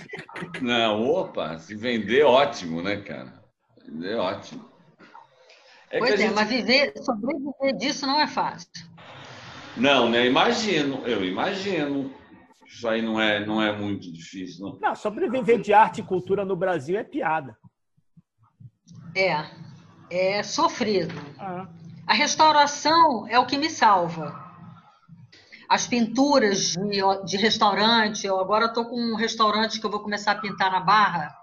Não, opa, se vender, ótimo, né, cara? Vender, ótimo. É pois é, gente... mas viver, sobreviver disso não é fácil. Não, né? Imagino, eu imagino. Isso aí não é, não é muito difícil, não. Não, sobreviver de arte e cultura no Brasil é piada. É, é sofrido. Ah. A restauração é o que me salva. As pinturas de, de restaurante, eu agora estou com um restaurante que eu vou começar a pintar na Barra,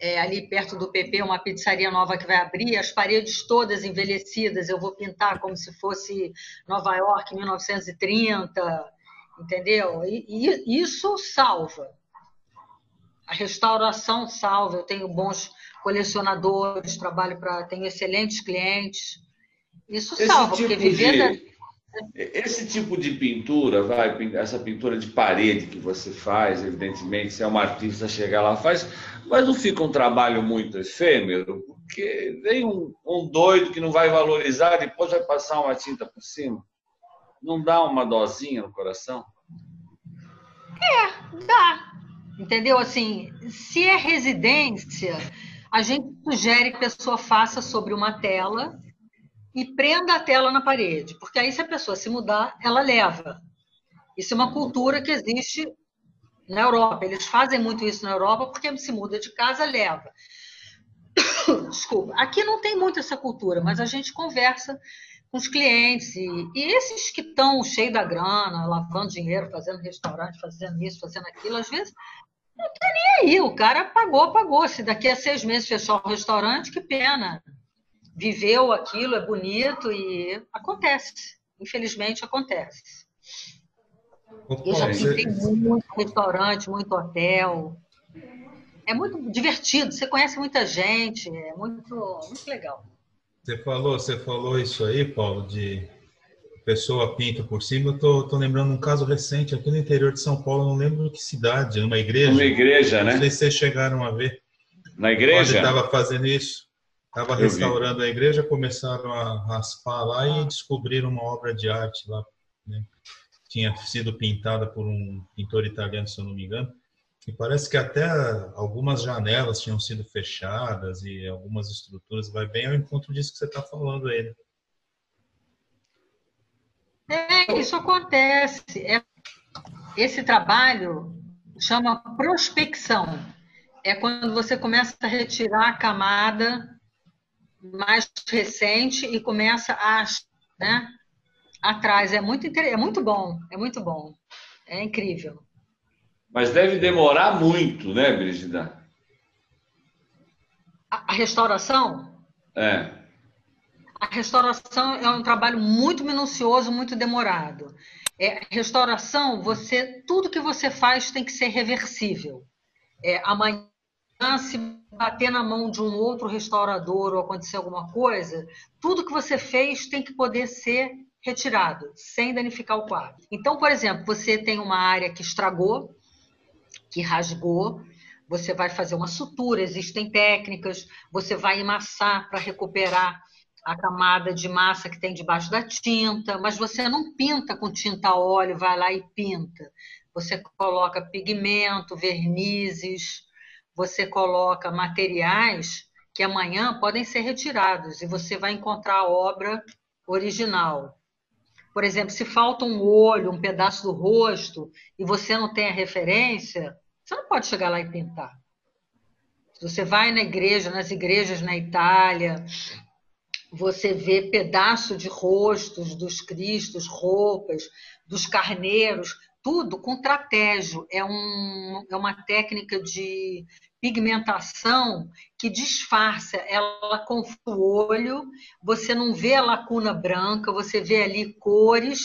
é, ali perto do PP, uma pizzaria nova que vai abrir, as paredes todas envelhecidas, eu vou pintar como se fosse Nova York, 1930, entendeu? E, e isso salva. A restauração salva. Eu tenho bons colecionadores, trabalho para, tenho excelentes clientes. Isso esse salva, tipo porque viver de, da... Esse tipo de pintura, vai, essa pintura de parede que você faz, evidentemente, se é uma artista chegar lá faz, mas não fica um trabalho muito efêmero, porque vem um, um doido que não vai valorizar, depois vai passar uma tinta por cima não dá uma dosinha no coração? É, dá. Entendeu? Assim, se é residência, a gente sugere que a pessoa faça sobre uma tela e prenda a tela na parede, porque aí se a pessoa se mudar, ela leva. Isso é uma cultura que existe na Europa. Eles fazem muito isso na Europa porque se muda de casa, leva. Desculpa. Aqui não tem muito essa cultura, mas a gente conversa com os clientes e, e esses que estão cheios da grana, lavando dinheiro, fazendo restaurante, fazendo isso, fazendo aquilo, às vezes não tem nem aí. O cara pagou, pagou. Se daqui a seis meses fechar o restaurante, que pena. Viveu aquilo, é bonito e acontece. Infelizmente acontece. Eu já visitei muito restaurante, muito hotel. É muito divertido, você conhece muita gente, é muito, muito legal. Você falou, você falou isso aí, Paulo, de pessoa pinta por cima. Eu tô, tô lembrando um caso recente aqui no interior de São Paulo, não lembro que cidade, uma igreja. Uma igreja, né? Não sei se vocês chegaram a ver. Na igreja? estava fazendo isso. Estava restaurando vi. a igreja, começaram a raspar lá e descobriram uma obra de arte lá. Né? tinha sido pintada por um pintor italiano, se eu não me engano. E parece que até algumas janelas tinham sido fechadas e algumas estruturas. Vai bem ao encontro disso que você está falando aí. Né? É, isso acontece. É, esse trabalho chama prospecção. É quando você começa a retirar a camada mais recente e começa a né, atrás. É muito, é muito bom, é muito bom. É incrível. Mas deve demorar muito, né, Brigida? A, restauração? É. A restauração é um trabalho muito minucioso, muito demorado. É, restauração, você tudo que você faz tem que ser reversível. É, amanhã, se bater na mão de um outro restaurador ou acontecer alguma coisa, tudo que você fez tem que poder ser retirado, sem danificar o quadro. Então, por exemplo, você tem uma área que estragou, que rasgou, você vai fazer uma sutura, existem técnicas, você vai emassar para recuperar a camada de massa que tem debaixo da tinta, mas você não pinta com tinta a óleo, vai lá e pinta. Você coloca pigmento, vernizes, você coloca materiais que amanhã podem ser retirados e você vai encontrar a obra original. Por exemplo, se falta um olho, um pedaço do rosto, e você não tem a referência, você não pode chegar lá e pintar. Se você vai na igreja, nas igrejas na Itália, você vê pedaço de rostos dos cristos, roupas, dos carneiros, tudo com trapézio. É, um, é uma técnica de pigmentação que disfarça ela com o olho, você não vê a lacuna branca, você vê ali cores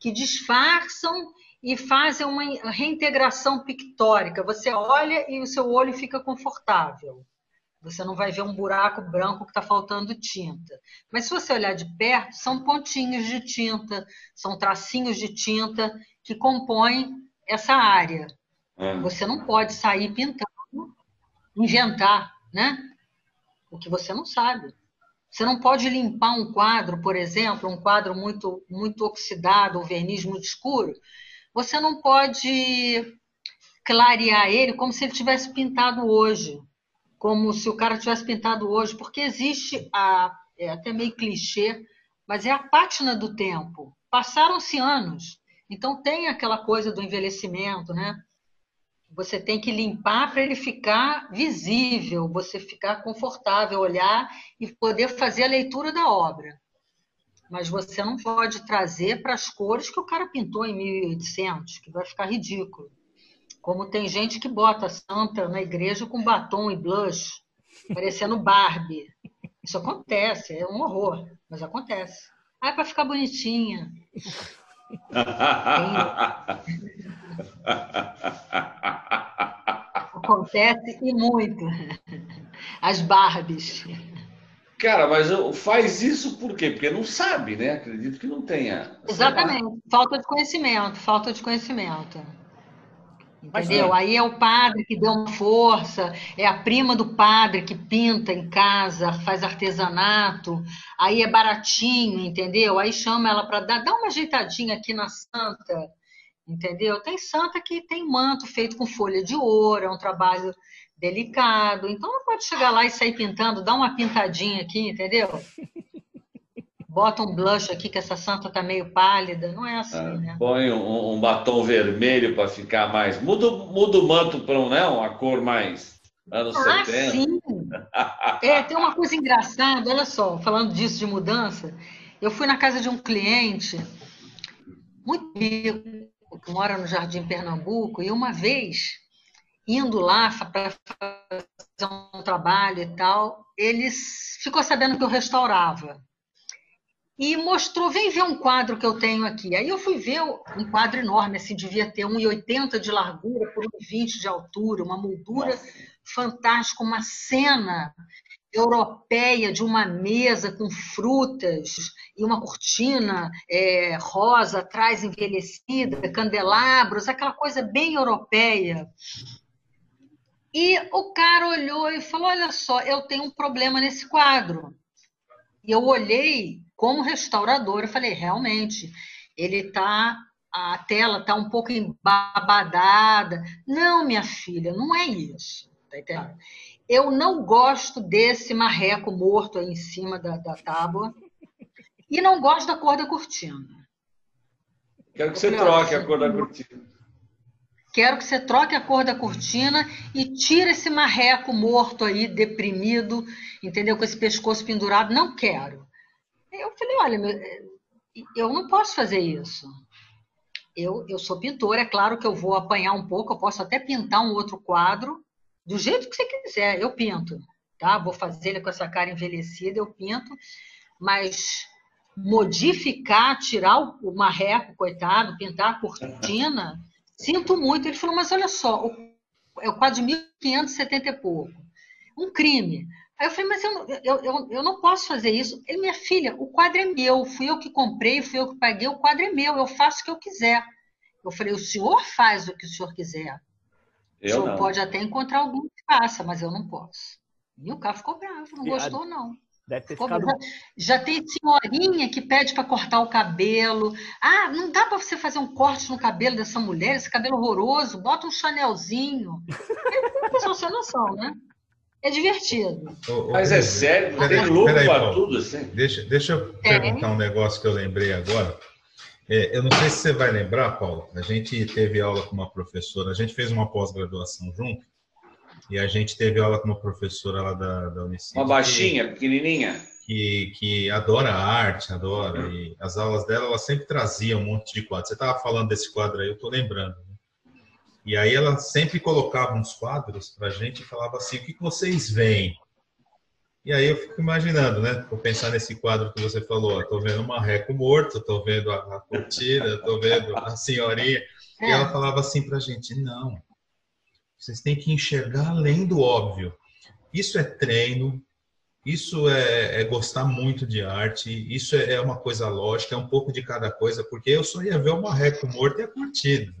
que disfarçam e fazem uma reintegração pictórica. Você olha e o seu olho fica confortável. Você não vai ver um buraco branco que está faltando tinta. Mas se você olhar de perto, são pontinhos de tinta, são tracinhos de tinta que compõem essa área. É. Você não pode sair pintando inventar, né? O que você não sabe. Você não pode limpar um quadro, por exemplo, um quadro muito muito oxidado, um verniz muito escuro. Você não pode clarear ele como se ele tivesse pintado hoje, como se o cara tivesse pintado hoje, porque existe a é até meio clichê, mas é a pátina do tempo. Passaram-se anos. Então tem aquela coisa do envelhecimento, né? Você tem que limpar para ele ficar visível, você ficar confortável, olhar e poder fazer a leitura da obra. Mas você não pode trazer para as cores que o cara pintou em 1800, que vai ficar ridículo. Como tem gente que bota santa na igreja com batom e blush, parecendo Barbie. Isso acontece, é um horror, mas acontece. Ah, é para ficar bonitinha. Acontece e muito. As Barbies. Cara, mas faz isso por quê? Porque não sabe, né? Acredito que não tenha. Exatamente. Falta de conhecimento, falta de conhecimento. Entendeu? É. Aí é o padre que deu uma força, é a prima do padre que pinta em casa, faz artesanato, aí é baratinho, entendeu? Aí chama ela para dar, dá uma ajeitadinha aqui na santa, entendeu? Tem santa que tem manto feito com folha de ouro, é um trabalho delicado, então não pode chegar lá e sair pintando, dar uma pintadinha aqui, entendeu? bota um blush aqui que essa santa tá meio pálida. Não é assim, ah, né? Põe um, um batom vermelho para ficar mais. Muda, muda o manto para um, né? uma cor mais anos ah, 70. Sim. é, tem uma coisa engraçada, olha só, falando disso de mudança. Eu fui na casa de um cliente muito rico, que mora no Jardim Pernambuco, e uma vez, indo lá para fazer um trabalho e tal, ele ficou sabendo que eu restaurava e mostrou, vem ver um quadro que eu tenho aqui. Aí eu fui ver um quadro enorme, assim, devia ter 1,80 de largura por 1,20 de altura, uma moldura Nossa. fantástica, uma cena europeia de uma mesa com frutas e uma cortina é, rosa atrás envelhecida, candelabros, aquela coisa bem europeia. E o cara olhou e falou: Olha só, eu tenho um problema nesse quadro. E eu olhei como restaurador, eu falei, realmente, ele está a tela está um pouco embabadada. Não, minha filha, não é isso. Tá entendendo? Eu não gosto desse marreco morto aí em cima da, da tábua e não gosto da cor da cortina. Quero que você troque a cor da cortina. Quero que você troque a cor da cortina e tire esse marreco morto aí, deprimido, entendeu? Com esse pescoço pendurado. Não quero. Eu falei, olha, eu não posso fazer isso. Eu, eu sou pintora, é claro que eu vou apanhar um pouco, eu posso até pintar um outro quadro, do jeito que você quiser, eu pinto, tá? Vou fazer ele com essa cara envelhecida, eu pinto, mas modificar, tirar o marreco, coitado, pintar a cortina, sinto muito. Ele falou, mas olha só, é o quadro de 1570 e pouco. Um crime. Aí eu falei, mas eu, eu, eu, eu, não posso fazer isso. Ele, minha filha, o quadro é meu, fui eu que comprei, fui eu que paguei, o quadro é meu, eu faço o que eu quiser. Eu falei, o senhor faz o que o senhor quiser. Eu o senhor não. pode até encontrar algum que faça, mas eu não posso. E o cara ficou bravo, não gostou, não. Deve ter ficado... Já tem senhorinha que pede para cortar o cabelo. Ah, não dá para você fazer um corte no cabelo dessa mulher, esse cabelo horroroso, bota um chanelzinho. Ele tem sua noção, né? É divertido. Mas é sério, tem louco para tudo assim. Deixa, deixa eu é. perguntar um negócio que eu lembrei agora. É, eu não sei se você vai lembrar, Paulo. A gente teve aula com uma professora, a gente fez uma pós-graduação junto, e a gente teve aula com uma professora lá da, da Unicef. Uma baixinha, que, pequenininha. Que, que adora a arte, adora. Uhum. E as aulas dela, ela sempre trazia um monte de quadros. Você estava falando desse quadro aí, eu estou lembrando. E aí ela sempre colocava uns quadros para a gente e falava assim, o que, vocês veem? E aí eu fico imaginando, né? Vou pensar nesse quadro que você falou. Estou vendo uma marreco morto, estou vendo a, a cortina, estou vendo a senhorinha. E ela falava assim para a gente, não, vocês têm que enxergar além do óbvio. Isso é treino, isso é, é, gostar muito de arte, isso é, é, uma coisa lógica, é um pouco de cada coisa, porque eu só ia ver o marreco morto e a curtida.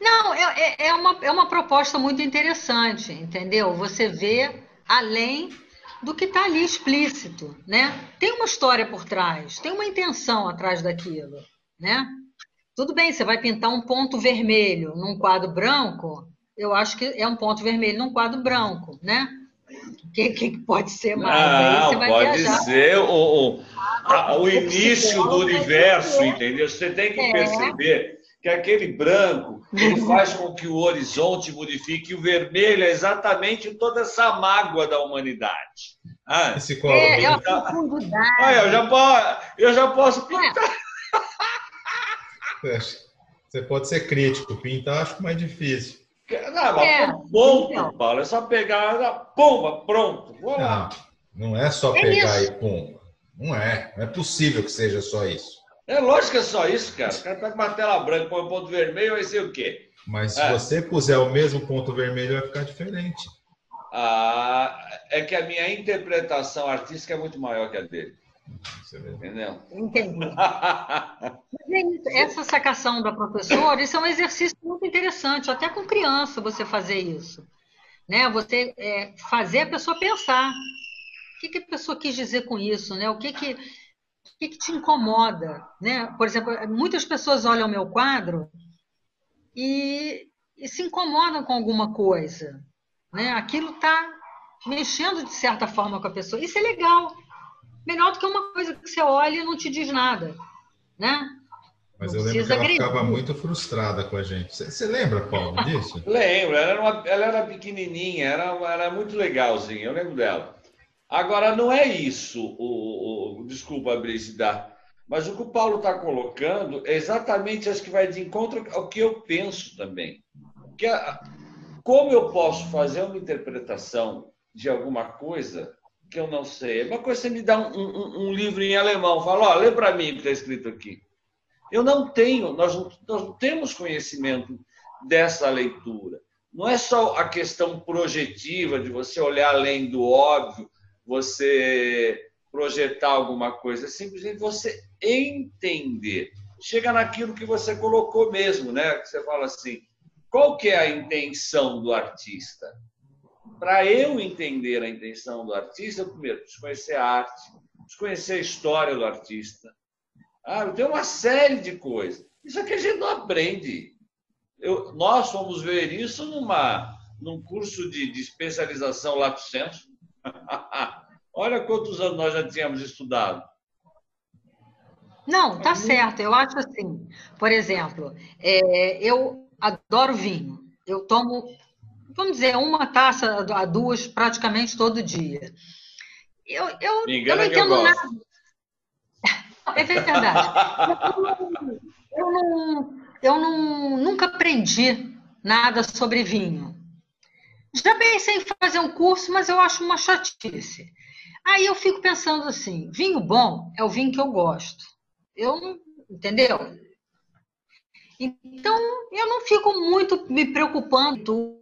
Não, é, é, uma, é uma proposta muito interessante, entendeu? Você vê além do que está ali explícito, né? Tem uma história por trás, tem uma intenção atrás daquilo, né? Tudo bem, você vai pintar um ponto vermelho num quadro branco, eu acho que é um ponto vermelho num quadro branco, né? O que, que, pode ser mais? Não, pode viajar. ser o, o, a, o início do universo, entendeu? Você tem que é. perceber que aquele branco ele faz com que o horizonte modifique. E o vermelho é exatamente toda essa mágoa da humanidade. Ah, Esse é, é tá... Olha, eu já posso, eu já posso pintar. É. Você pode ser crítico, pintar acho mais difícil. Não, mas é. ponto, então. Paulo. É só pegar, pomba, pronto. Vou lá. Não, não é só é pegar isso. e pomba. Não é. Não é possível que seja só isso. É lógico que é só isso, cara. O cara tá com uma tela branca, põe um ponto vermelho, vai ser o quê? Mas se é. você puser o mesmo ponto vermelho, vai ficar diferente. Ah, é que a minha interpretação artística é muito maior que a dele. Entendeu? Entendi. Essa sacação da professora, isso é um exercício muito interessante, até com criança você fazer isso. Né? Você é, fazer a pessoa pensar. O que, que a pessoa quis dizer com isso? Né? O que, que o que, que te incomoda? Né? Por exemplo, muitas pessoas olham o meu quadro e, e se incomodam com alguma coisa. Né? Aquilo está mexendo de certa forma com a pessoa. Isso é legal. Melhor do que uma coisa que você olha e não te diz nada, né? Mas não eu lembro que ela agredir. ficava muito frustrada com a gente. Você, lembra, Paulo, disso? lembro, ela era, uma, ela era pequenininha, era, era muito legalzinha, eu lembro dela. Agora, não é isso, o, o desculpa, Brice, mas o que o Paulo está colocando é exatamente acho que vai de encontro ao que eu penso também. Que a, como eu posso fazer uma interpretação de alguma coisa que eu não sei? É uma coisa você me dá um, um, um livro em alemão, fala, ó, lê para mim o que está escrito aqui. Eu não tenho, nós não, nós não temos conhecimento dessa leitura. Não é só a questão projetiva de você olhar além do óbvio, você projetar alguma coisa, é simplesmente você entender. Chega naquilo que você colocou mesmo, né? Que você fala assim, qual que é a intenção do artista? Para eu entender a intenção do artista, primeiro preciso conhecer a arte, preciso conhecer a história do artista, ah, tem uma série de coisas. Isso aqui a gente não aprende. Eu, nós fomos ver isso numa, num curso de, de especialização Lato Senso. Olha quantos anos nós já tínhamos estudado. Não, tá certo. Eu acho assim, por exemplo, é, eu adoro vinho. Eu tomo, vamos dizer, uma taça a duas praticamente todo dia. Eu, eu, eu não entendo nada. É verdade. Eu, não, eu não, nunca aprendi nada sobre vinho. Já pensei em fazer um curso, mas eu acho uma chatice. Aí eu fico pensando assim: vinho bom é o vinho que eu gosto. Eu não, entendeu? Então, eu não fico muito me preocupando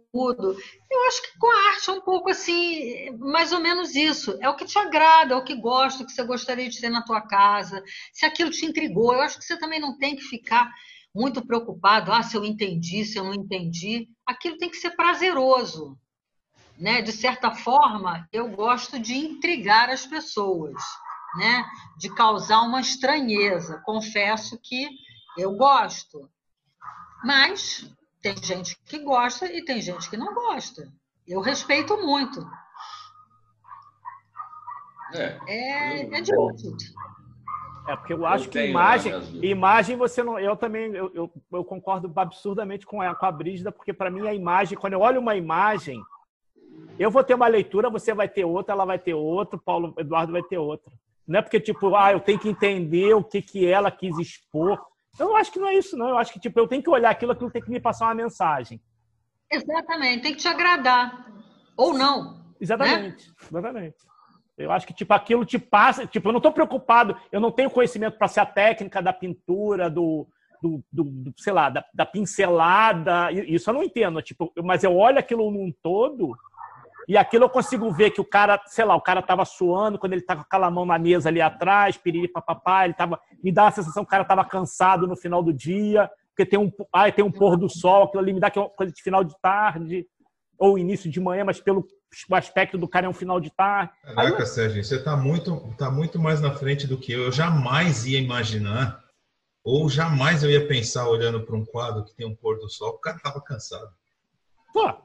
Eu acho que com a arte é um pouco assim, mais ou menos isso. É o que te agrada, é o que gosta, o que você gostaria de ter na tua casa. Se aquilo te intrigou, eu acho que você também não tem que ficar muito preocupado, ah, se eu entendi, se eu não entendi. Aquilo tem que ser prazeroso. Né? De certa forma, eu gosto de intrigar as pessoas, né? de causar uma estranheza. Confesso que eu gosto. Mas tem gente que gosta e tem gente que não gosta. Eu respeito muito. É, é, é divertido. É, porque eu acho eu que imagem, imagem você não. Eu também eu, eu, eu concordo absurdamente com a, com a Brígida, porque para mim a imagem, quando eu olho uma imagem, eu vou ter uma leitura, você vai ter outra, ela vai ter outra, Paulo Eduardo vai ter outra. Não é porque, tipo, ah, eu tenho que entender o que, que ela quis expor. Eu acho que não é isso, não. Eu acho que, tipo, eu tenho que olhar aquilo, aquilo tem que me passar uma mensagem. Exatamente, tem que te agradar. Ou não. Exatamente, né? exatamente. Eu acho que, tipo, aquilo te passa. Tipo, eu não estou preocupado, eu não tenho conhecimento para ser a técnica da pintura, do, do, do, do sei lá, da, da, pincelada. Isso eu não entendo. Tipo, mas eu olho aquilo num todo e aquilo eu consigo ver que o cara, sei lá, o cara tava suando quando ele tava com aquela mão na mesa ali atrás, piriri papapá, ele tava, me dá a sensação que o cara tava cansado no final do dia, porque tem um, ah, tem um pôr do sol, aquilo ali me dá que é uma coisa de final de tarde ou início de manhã, mas pelo aspecto do cara é um final de tarde. Caraca, eu... Sérgio, você tá muito, tá muito mais na frente do que eu. Eu jamais ia imaginar, ou jamais eu ia pensar olhando para um quadro que tem um pôr do sol, o cara tava cansado. Pô, Tá,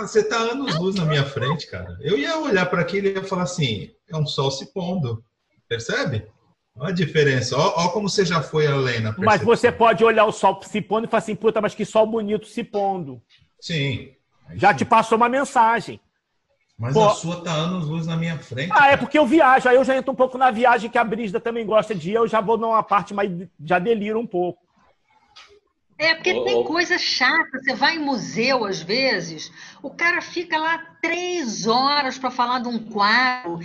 você tá anos luz na minha frente, cara. Eu ia olhar para aquilo e ia falar assim: é um sol se pondo. Percebe? Olha a diferença. Olha, como você já foi além na percepção. Mas você pode olhar o sol se pondo e falar assim: puta, mas que sol bonito se pondo. Sim. Já sim. te passou uma mensagem. Mas Pô, a sua tá anos luz na minha frente. Ah, é cara. é porque eu viajo. Aí eu já entro um pouco na viagem que a Brígida também gosta de ir. Eu já vou numa parte mais. Já deliro um pouco. É, porque oh, tem coisa chata. Você vai em museu, às vezes, o cara fica lá três horas para falar de um quadro,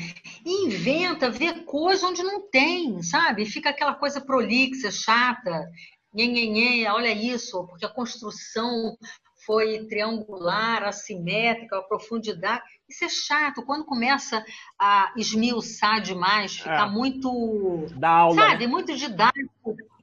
inventa, vê coisa onde não tem, sabe? Fica aquela coisa prolixa, chata. Nhenhenhê, olha isso, porque a construção foi triangular, assimétrica, a profundidade. Isso é chato. Quando começa a esmiuçar demais, ficar é. muito. Da aula. Sabe, né? muito didático.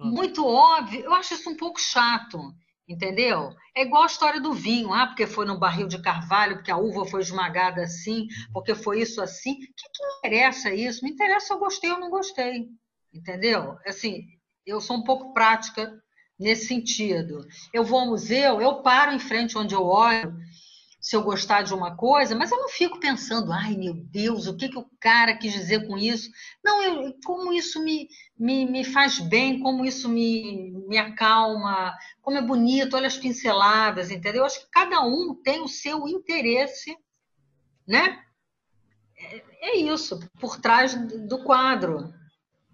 Muito óbvio. Eu acho isso um pouco chato. Entendeu? É igual a história do vinho, ah, porque foi no barril de carvalho, porque a uva foi esmagada assim, porque foi isso assim. O que, que me interessa isso? Me interessa se eu gostei ou não gostei. Entendeu? Assim, eu sou um pouco prática nesse sentido. Eu vou ao museu, eu paro em frente onde eu olho se eu gostar de uma coisa, mas eu não fico pensando, ai meu Deus, o que, que o cara quis dizer com isso? Não, eu, como isso me, me, me faz bem, como isso me, me acalma, como é bonito, olha as pinceladas, entendeu? Eu acho que cada um tem o seu interesse, né? É, é isso, por trás do quadro.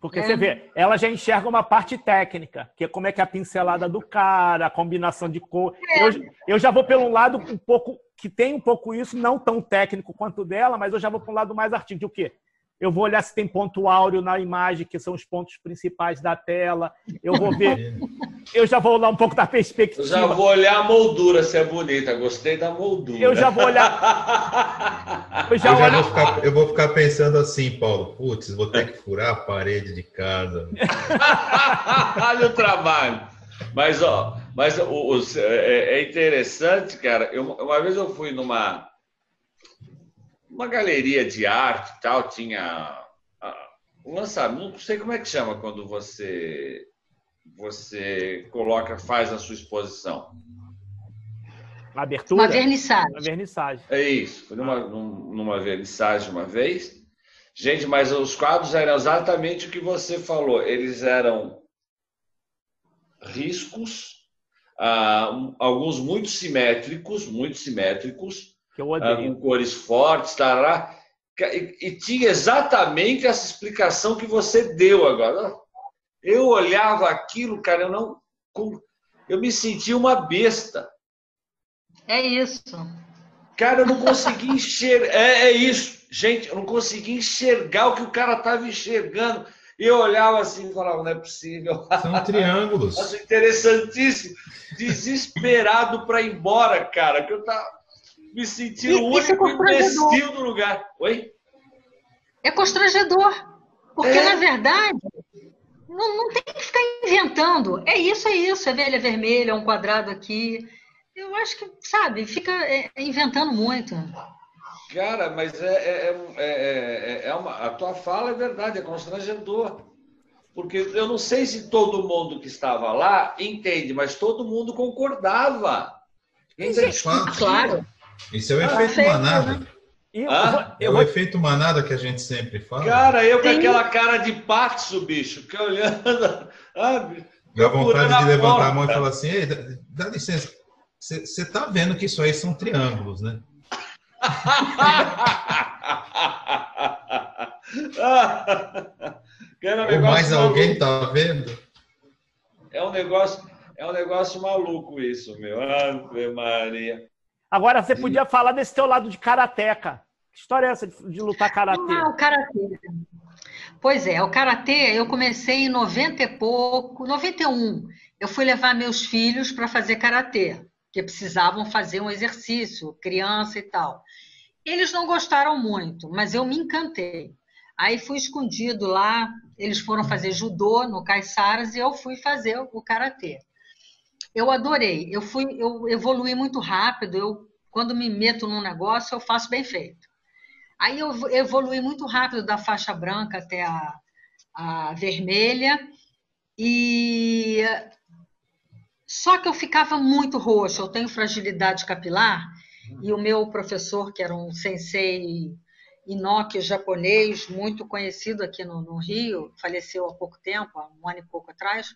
Porque é. você vê, ela já enxerga uma parte técnica, que é como é que é a pincelada do cara, a combinação de cor. É. Eu, eu já vou pelo lado um pouco que tem um pouco isso, não tão técnico quanto dela, mas eu já vou para um lado mais artístico. O quê? Eu vou olhar se tem ponto áureo na imagem, que são os pontos principais da tela. Eu vou ver. eu já vou olhar um pouco da perspectiva. Eu já vou olhar a moldura, se é bonita. Gostei da moldura. Eu já vou olhar. eu já, eu, já olho... vou, ficar, eu vou ficar pensando assim, Paulo. Putz, vou ter que furar a parede de casa. Olha o trabalho. Mas, ó, mas o, o, é, é interessante, cara. Eu, uma vez eu fui numa uma galeria de arte e tal, tinha um lançamento, não sei como é que chama quando você você coloca, faz a sua exposição. Abertura? Uma vernissagem. Uma vernissagem. É isso. Numa, numa vernissagem uma vez. Gente, mas os quadros eram exatamente o que você falou. Eles eram riscos, ah, alguns muito simétricos, muito simétricos, que eu odeio. com cores fortes, tará. E, e tinha exatamente essa explicação que você deu agora. Eu olhava aquilo, cara, eu não. Eu me sentia uma besta. É isso. Cara, eu não conseguia enxergar. É, é, isso. Gente, eu não conseguia enxergar o que o cara estava enxergando. E eu olhava assim e falava, não é possível. São triângulos. Acho interessantíssimo. Desesperado para ir embora, cara. Que eu tava me sentir o único é imbecil do lugar. Oi? É constrangedor. Porque, é. na verdade, não, não tem que ficar inventando. É isso, é isso. É velha vermelha, é um quadrado aqui. Eu acho que, sabe, fica é, é inventando muito. Cara, mas é, é, é, é, uma. A tua fala é verdade, é constrangedor. Porque eu não sei se todo mundo que estava lá entende, mas todo mundo concordava. Ainda claro. Isso é o ah, efeito manada. Ah? É o efeito manada que a gente sempre fala. Cara, eu com aquela cara de pato, bicho, que olhando. Ah, Dá vontade de levantar porta. a mão e falar assim: Ei, dá, dá licença, você tá vendo que isso aí são triângulos, né? um Ou mais maluco. alguém tá vendo? É um negócio, é um negócio maluco isso, meu. Ave Maria. Agora, você podia falar desse teu lado de karateca. Que história é essa de, de lutar karatê? Ah, o karatê. Pois é, o karatê eu comecei em 90 e pouco, 91. Eu fui levar meus filhos para fazer karatê, que precisavam fazer um exercício, criança e tal. Eles não gostaram muito, mas eu me encantei. Aí fui escondido lá, eles foram fazer judô no Caiçaras e eu fui fazer o karatê. Eu adorei. Eu fui, eu evolui muito rápido. Eu, quando me meto num negócio, eu faço bem feito. Aí eu evolui muito rápido da faixa branca até a, a vermelha. E só que eu ficava muito roxa. Eu tenho fragilidade capilar e o meu professor, que era um sensei inoki japonês, muito conhecido aqui no, no Rio, faleceu há pouco tempo, há um ano e pouco atrás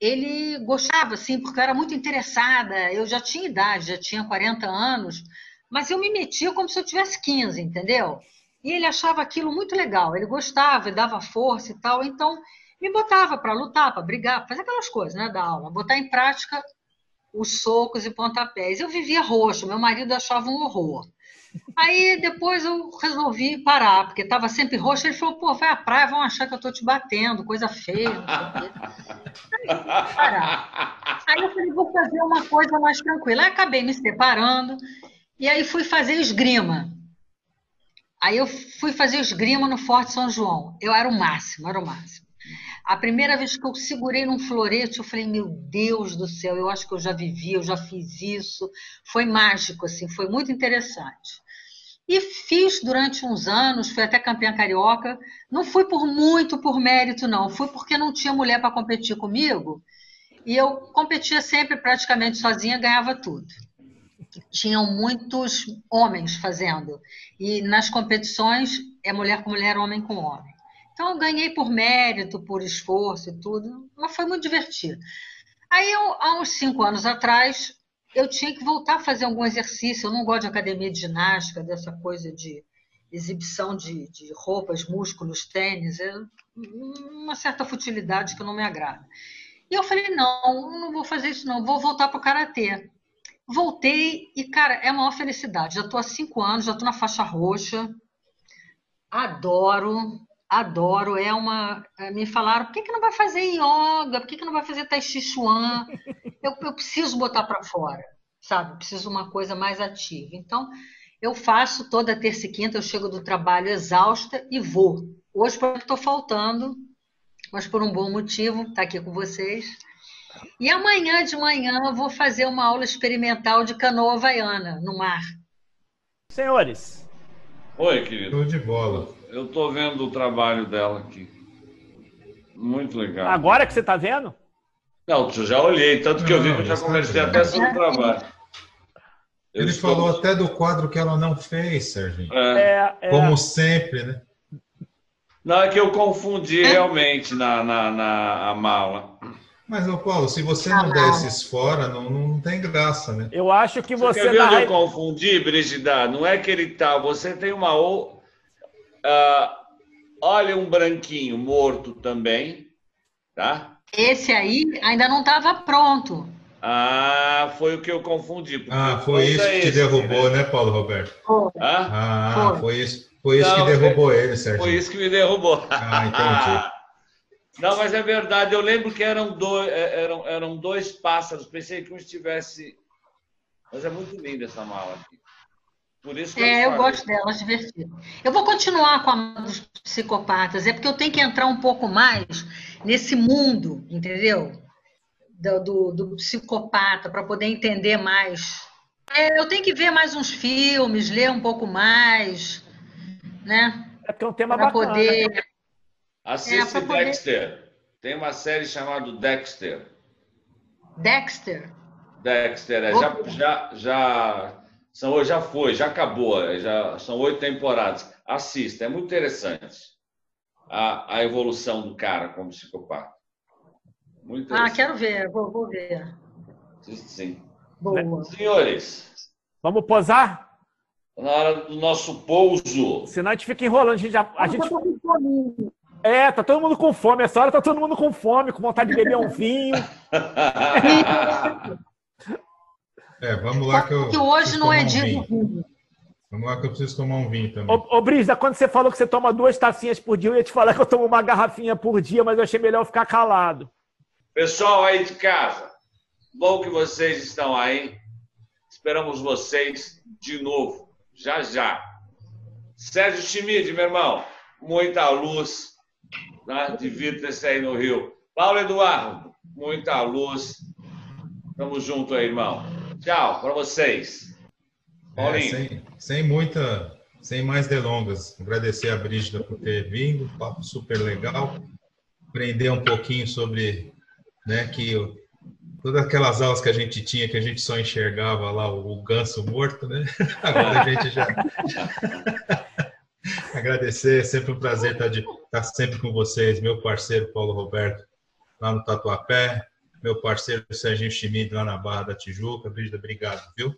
ele gostava, assim, porque eu era muito interessada. Eu já tinha idade, já tinha 40 anos, mas eu me metia como se eu tivesse 15, entendeu? E ele achava aquilo muito legal. Ele gostava, dava força e tal. Então, me botava para lutar, para brigar, fazer aquelas coisas, né, da aula. Botar em prática os socos e pontapés. Eu vivia roxo, meu marido achava um horror. Aí depois eu resolvi parar, porque estava sempre roxo. Ele falou: pô, vai à praia, vão achar que eu estou te batendo, coisa feia. Aí, parar. aí eu falei: vou fazer uma coisa mais tranquila. Aí acabei me separando e aí fui fazer esgrima. Aí eu fui fazer esgrima no Forte São João. Eu era o máximo, era o máximo. A primeira vez que eu segurei num florete, eu falei, meu Deus do céu, eu acho que eu já vivi, eu já fiz isso. Foi mágico, assim, foi muito interessante. E fiz durante uns anos, fui até campeã carioca. Não fui por muito por mérito, não. Fui porque não tinha mulher para competir comigo. E eu competia sempre praticamente sozinha, ganhava tudo. tinham muitos homens fazendo. E nas competições é mulher com mulher, homem com homem. Então eu ganhei por mérito, por esforço e tudo, mas foi muito divertido. Aí, eu, há uns cinco anos atrás, eu tinha que voltar a fazer algum exercício. Eu não gosto de academia de ginástica, dessa coisa de exibição de, de roupas, músculos, tênis. É uma certa futilidade que não me agrada. E eu falei, não, não vou fazer isso não, vou voltar para o Karatê. Voltei e, cara, é a maior felicidade. Já estou há cinco anos, já estou na faixa roxa. Adoro, adoro. É uma. Eh, me falaram, por que, que não vai fazer yoga? Por que, que não vai fazer tai chi chuan? Eu, eu preciso botar para fora, sabe? Preciso de uma coisa mais ativa. Então, eu faço toda terça e quinta, eu chego do trabalho exausta e vou. Hoje, estou faltando, mas por um bom motivo, está aqui com vocês. E amanhã de manhã eu vou fazer uma aula experimental de canoa havaiana no mar. Senhores. Oi, querido. Show de bola. Eu estou vendo o trabalho dela aqui. Muito legal. Agora que você está vendo? Não, eu já olhei, tanto que eu vi que eu já conversei até sobre o trabalho. Eu Ele estou... falou até do quadro que ela não fez, Serginho. É. É, é. Como sempre, né? Não, é que eu confundi realmente na, na, na mala. Mas, ô Paulo, se você não der esses fora, não, não tem graça, né? Eu acho que você. Você quer ver onde eu confundi, Brigida? Não é que ele tá. Você tem uma. Uh, olha um branquinho morto também, tá? Esse aí ainda não estava pronto. Ah, foi o que eu confundi. Ah, foi isso é que te derrubou, né, Paulo Roberto? Foi. Ah, foi, foi isso. Foi isso não, que derrubou ele, Sérgio. Foi isso que me derrubou. Ah, entendi. Não, mas é verdade. Eu lembro que eram dois, é, eram, eram dois pássaros. Pensei que um estivesse. Mas é muito linda essa mala aqui. Por isso que é, eu, eu gosto dela, é divertido. Eu vou continuar com a dos psicopatas, é porque eu tenho que entrar um pouco mais nesse mundo, entendeu? Do, do, do psicopata, para poder entender mais. É, eu tenho que ver mais uns filmes, ler um pouco mais, né? É porque é um tema pra bacana. Poder... Né? Assiste é, Dexter. Tem uma série chamada Dexter. Dexter? Dexter, é, já, já, já, são, já foi, já acabou, é, já são oito temporadas. Assista, é muito interessante a, a evolução do cara como psicopata. Muito ah, quero ver, vou, vou ver. Sim. Boa. Senhores. Vamos posar? Na hora do nosso pouso. Senão a gente fica enrolando. A gente já. A gente... É, tá todo mundo com fome. Essa hora tá todo mundo com fome, com vontade de beber um vinho. é, vamos lá que eu. Que hoje não é dia um vinho. Vamos lá que eu preciso tomar um vinho também. Ô, ô Brisa, quando você falou que você toma duas tacinhas por dia, eu ia te falar que eu tomo uma garrafinha por dia, mas eu achei melhor ficar calado. Pessoal aí de casa, bom que vocês estão aí. Esperamos vocês de novo, já já. Sérgio Schmidt, meu irmão, muita luz, né, de Vitas aí no Rio. Paulo Eduardo, muita luz. Tamo junto aí, irmão. Tchau para vocês. É, Paulinho. É, sem, sem, muita, sem mais delongas, agradecer a Brígida por ter vindo, papo super legal. Aprender um pouquinho sobre, né, que todas aquelas aulas que a gente tinha, que a gente só enxergava lá o, o ganso morto, né? Agora a gente já. Agradecer, é sempre um prazer estar, de, estar sempre com vocês, meu parceiro Paulo Roberto, lá no Tatuapé, meu parceiro Serginho Schmid, lá na Barra da Tijuca. Brígida, obrigado, viu?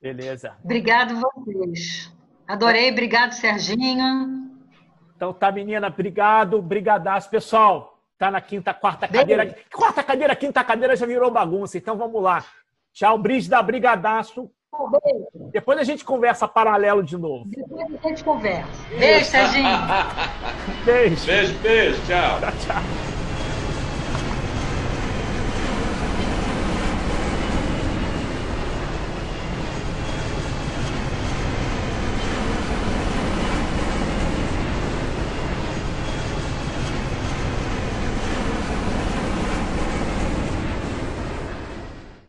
Beleza. Obrigado vocês. Adorei, obrigado, Serginho. Então tá, menina, obrigado, brigadaço. Pessoal, tá na quinta, quarta cadeira. Quarta cadeira, quinta cadeira já virou bagunça, então vamos lá. Tchau, Brígida, brigadaço. Beijo. Depois a gente conversa paralelo de novo. Depois a gente conversa. Beijo, Serginho. beijo. Beijo, beijo. Tchau. Tchau, tchau.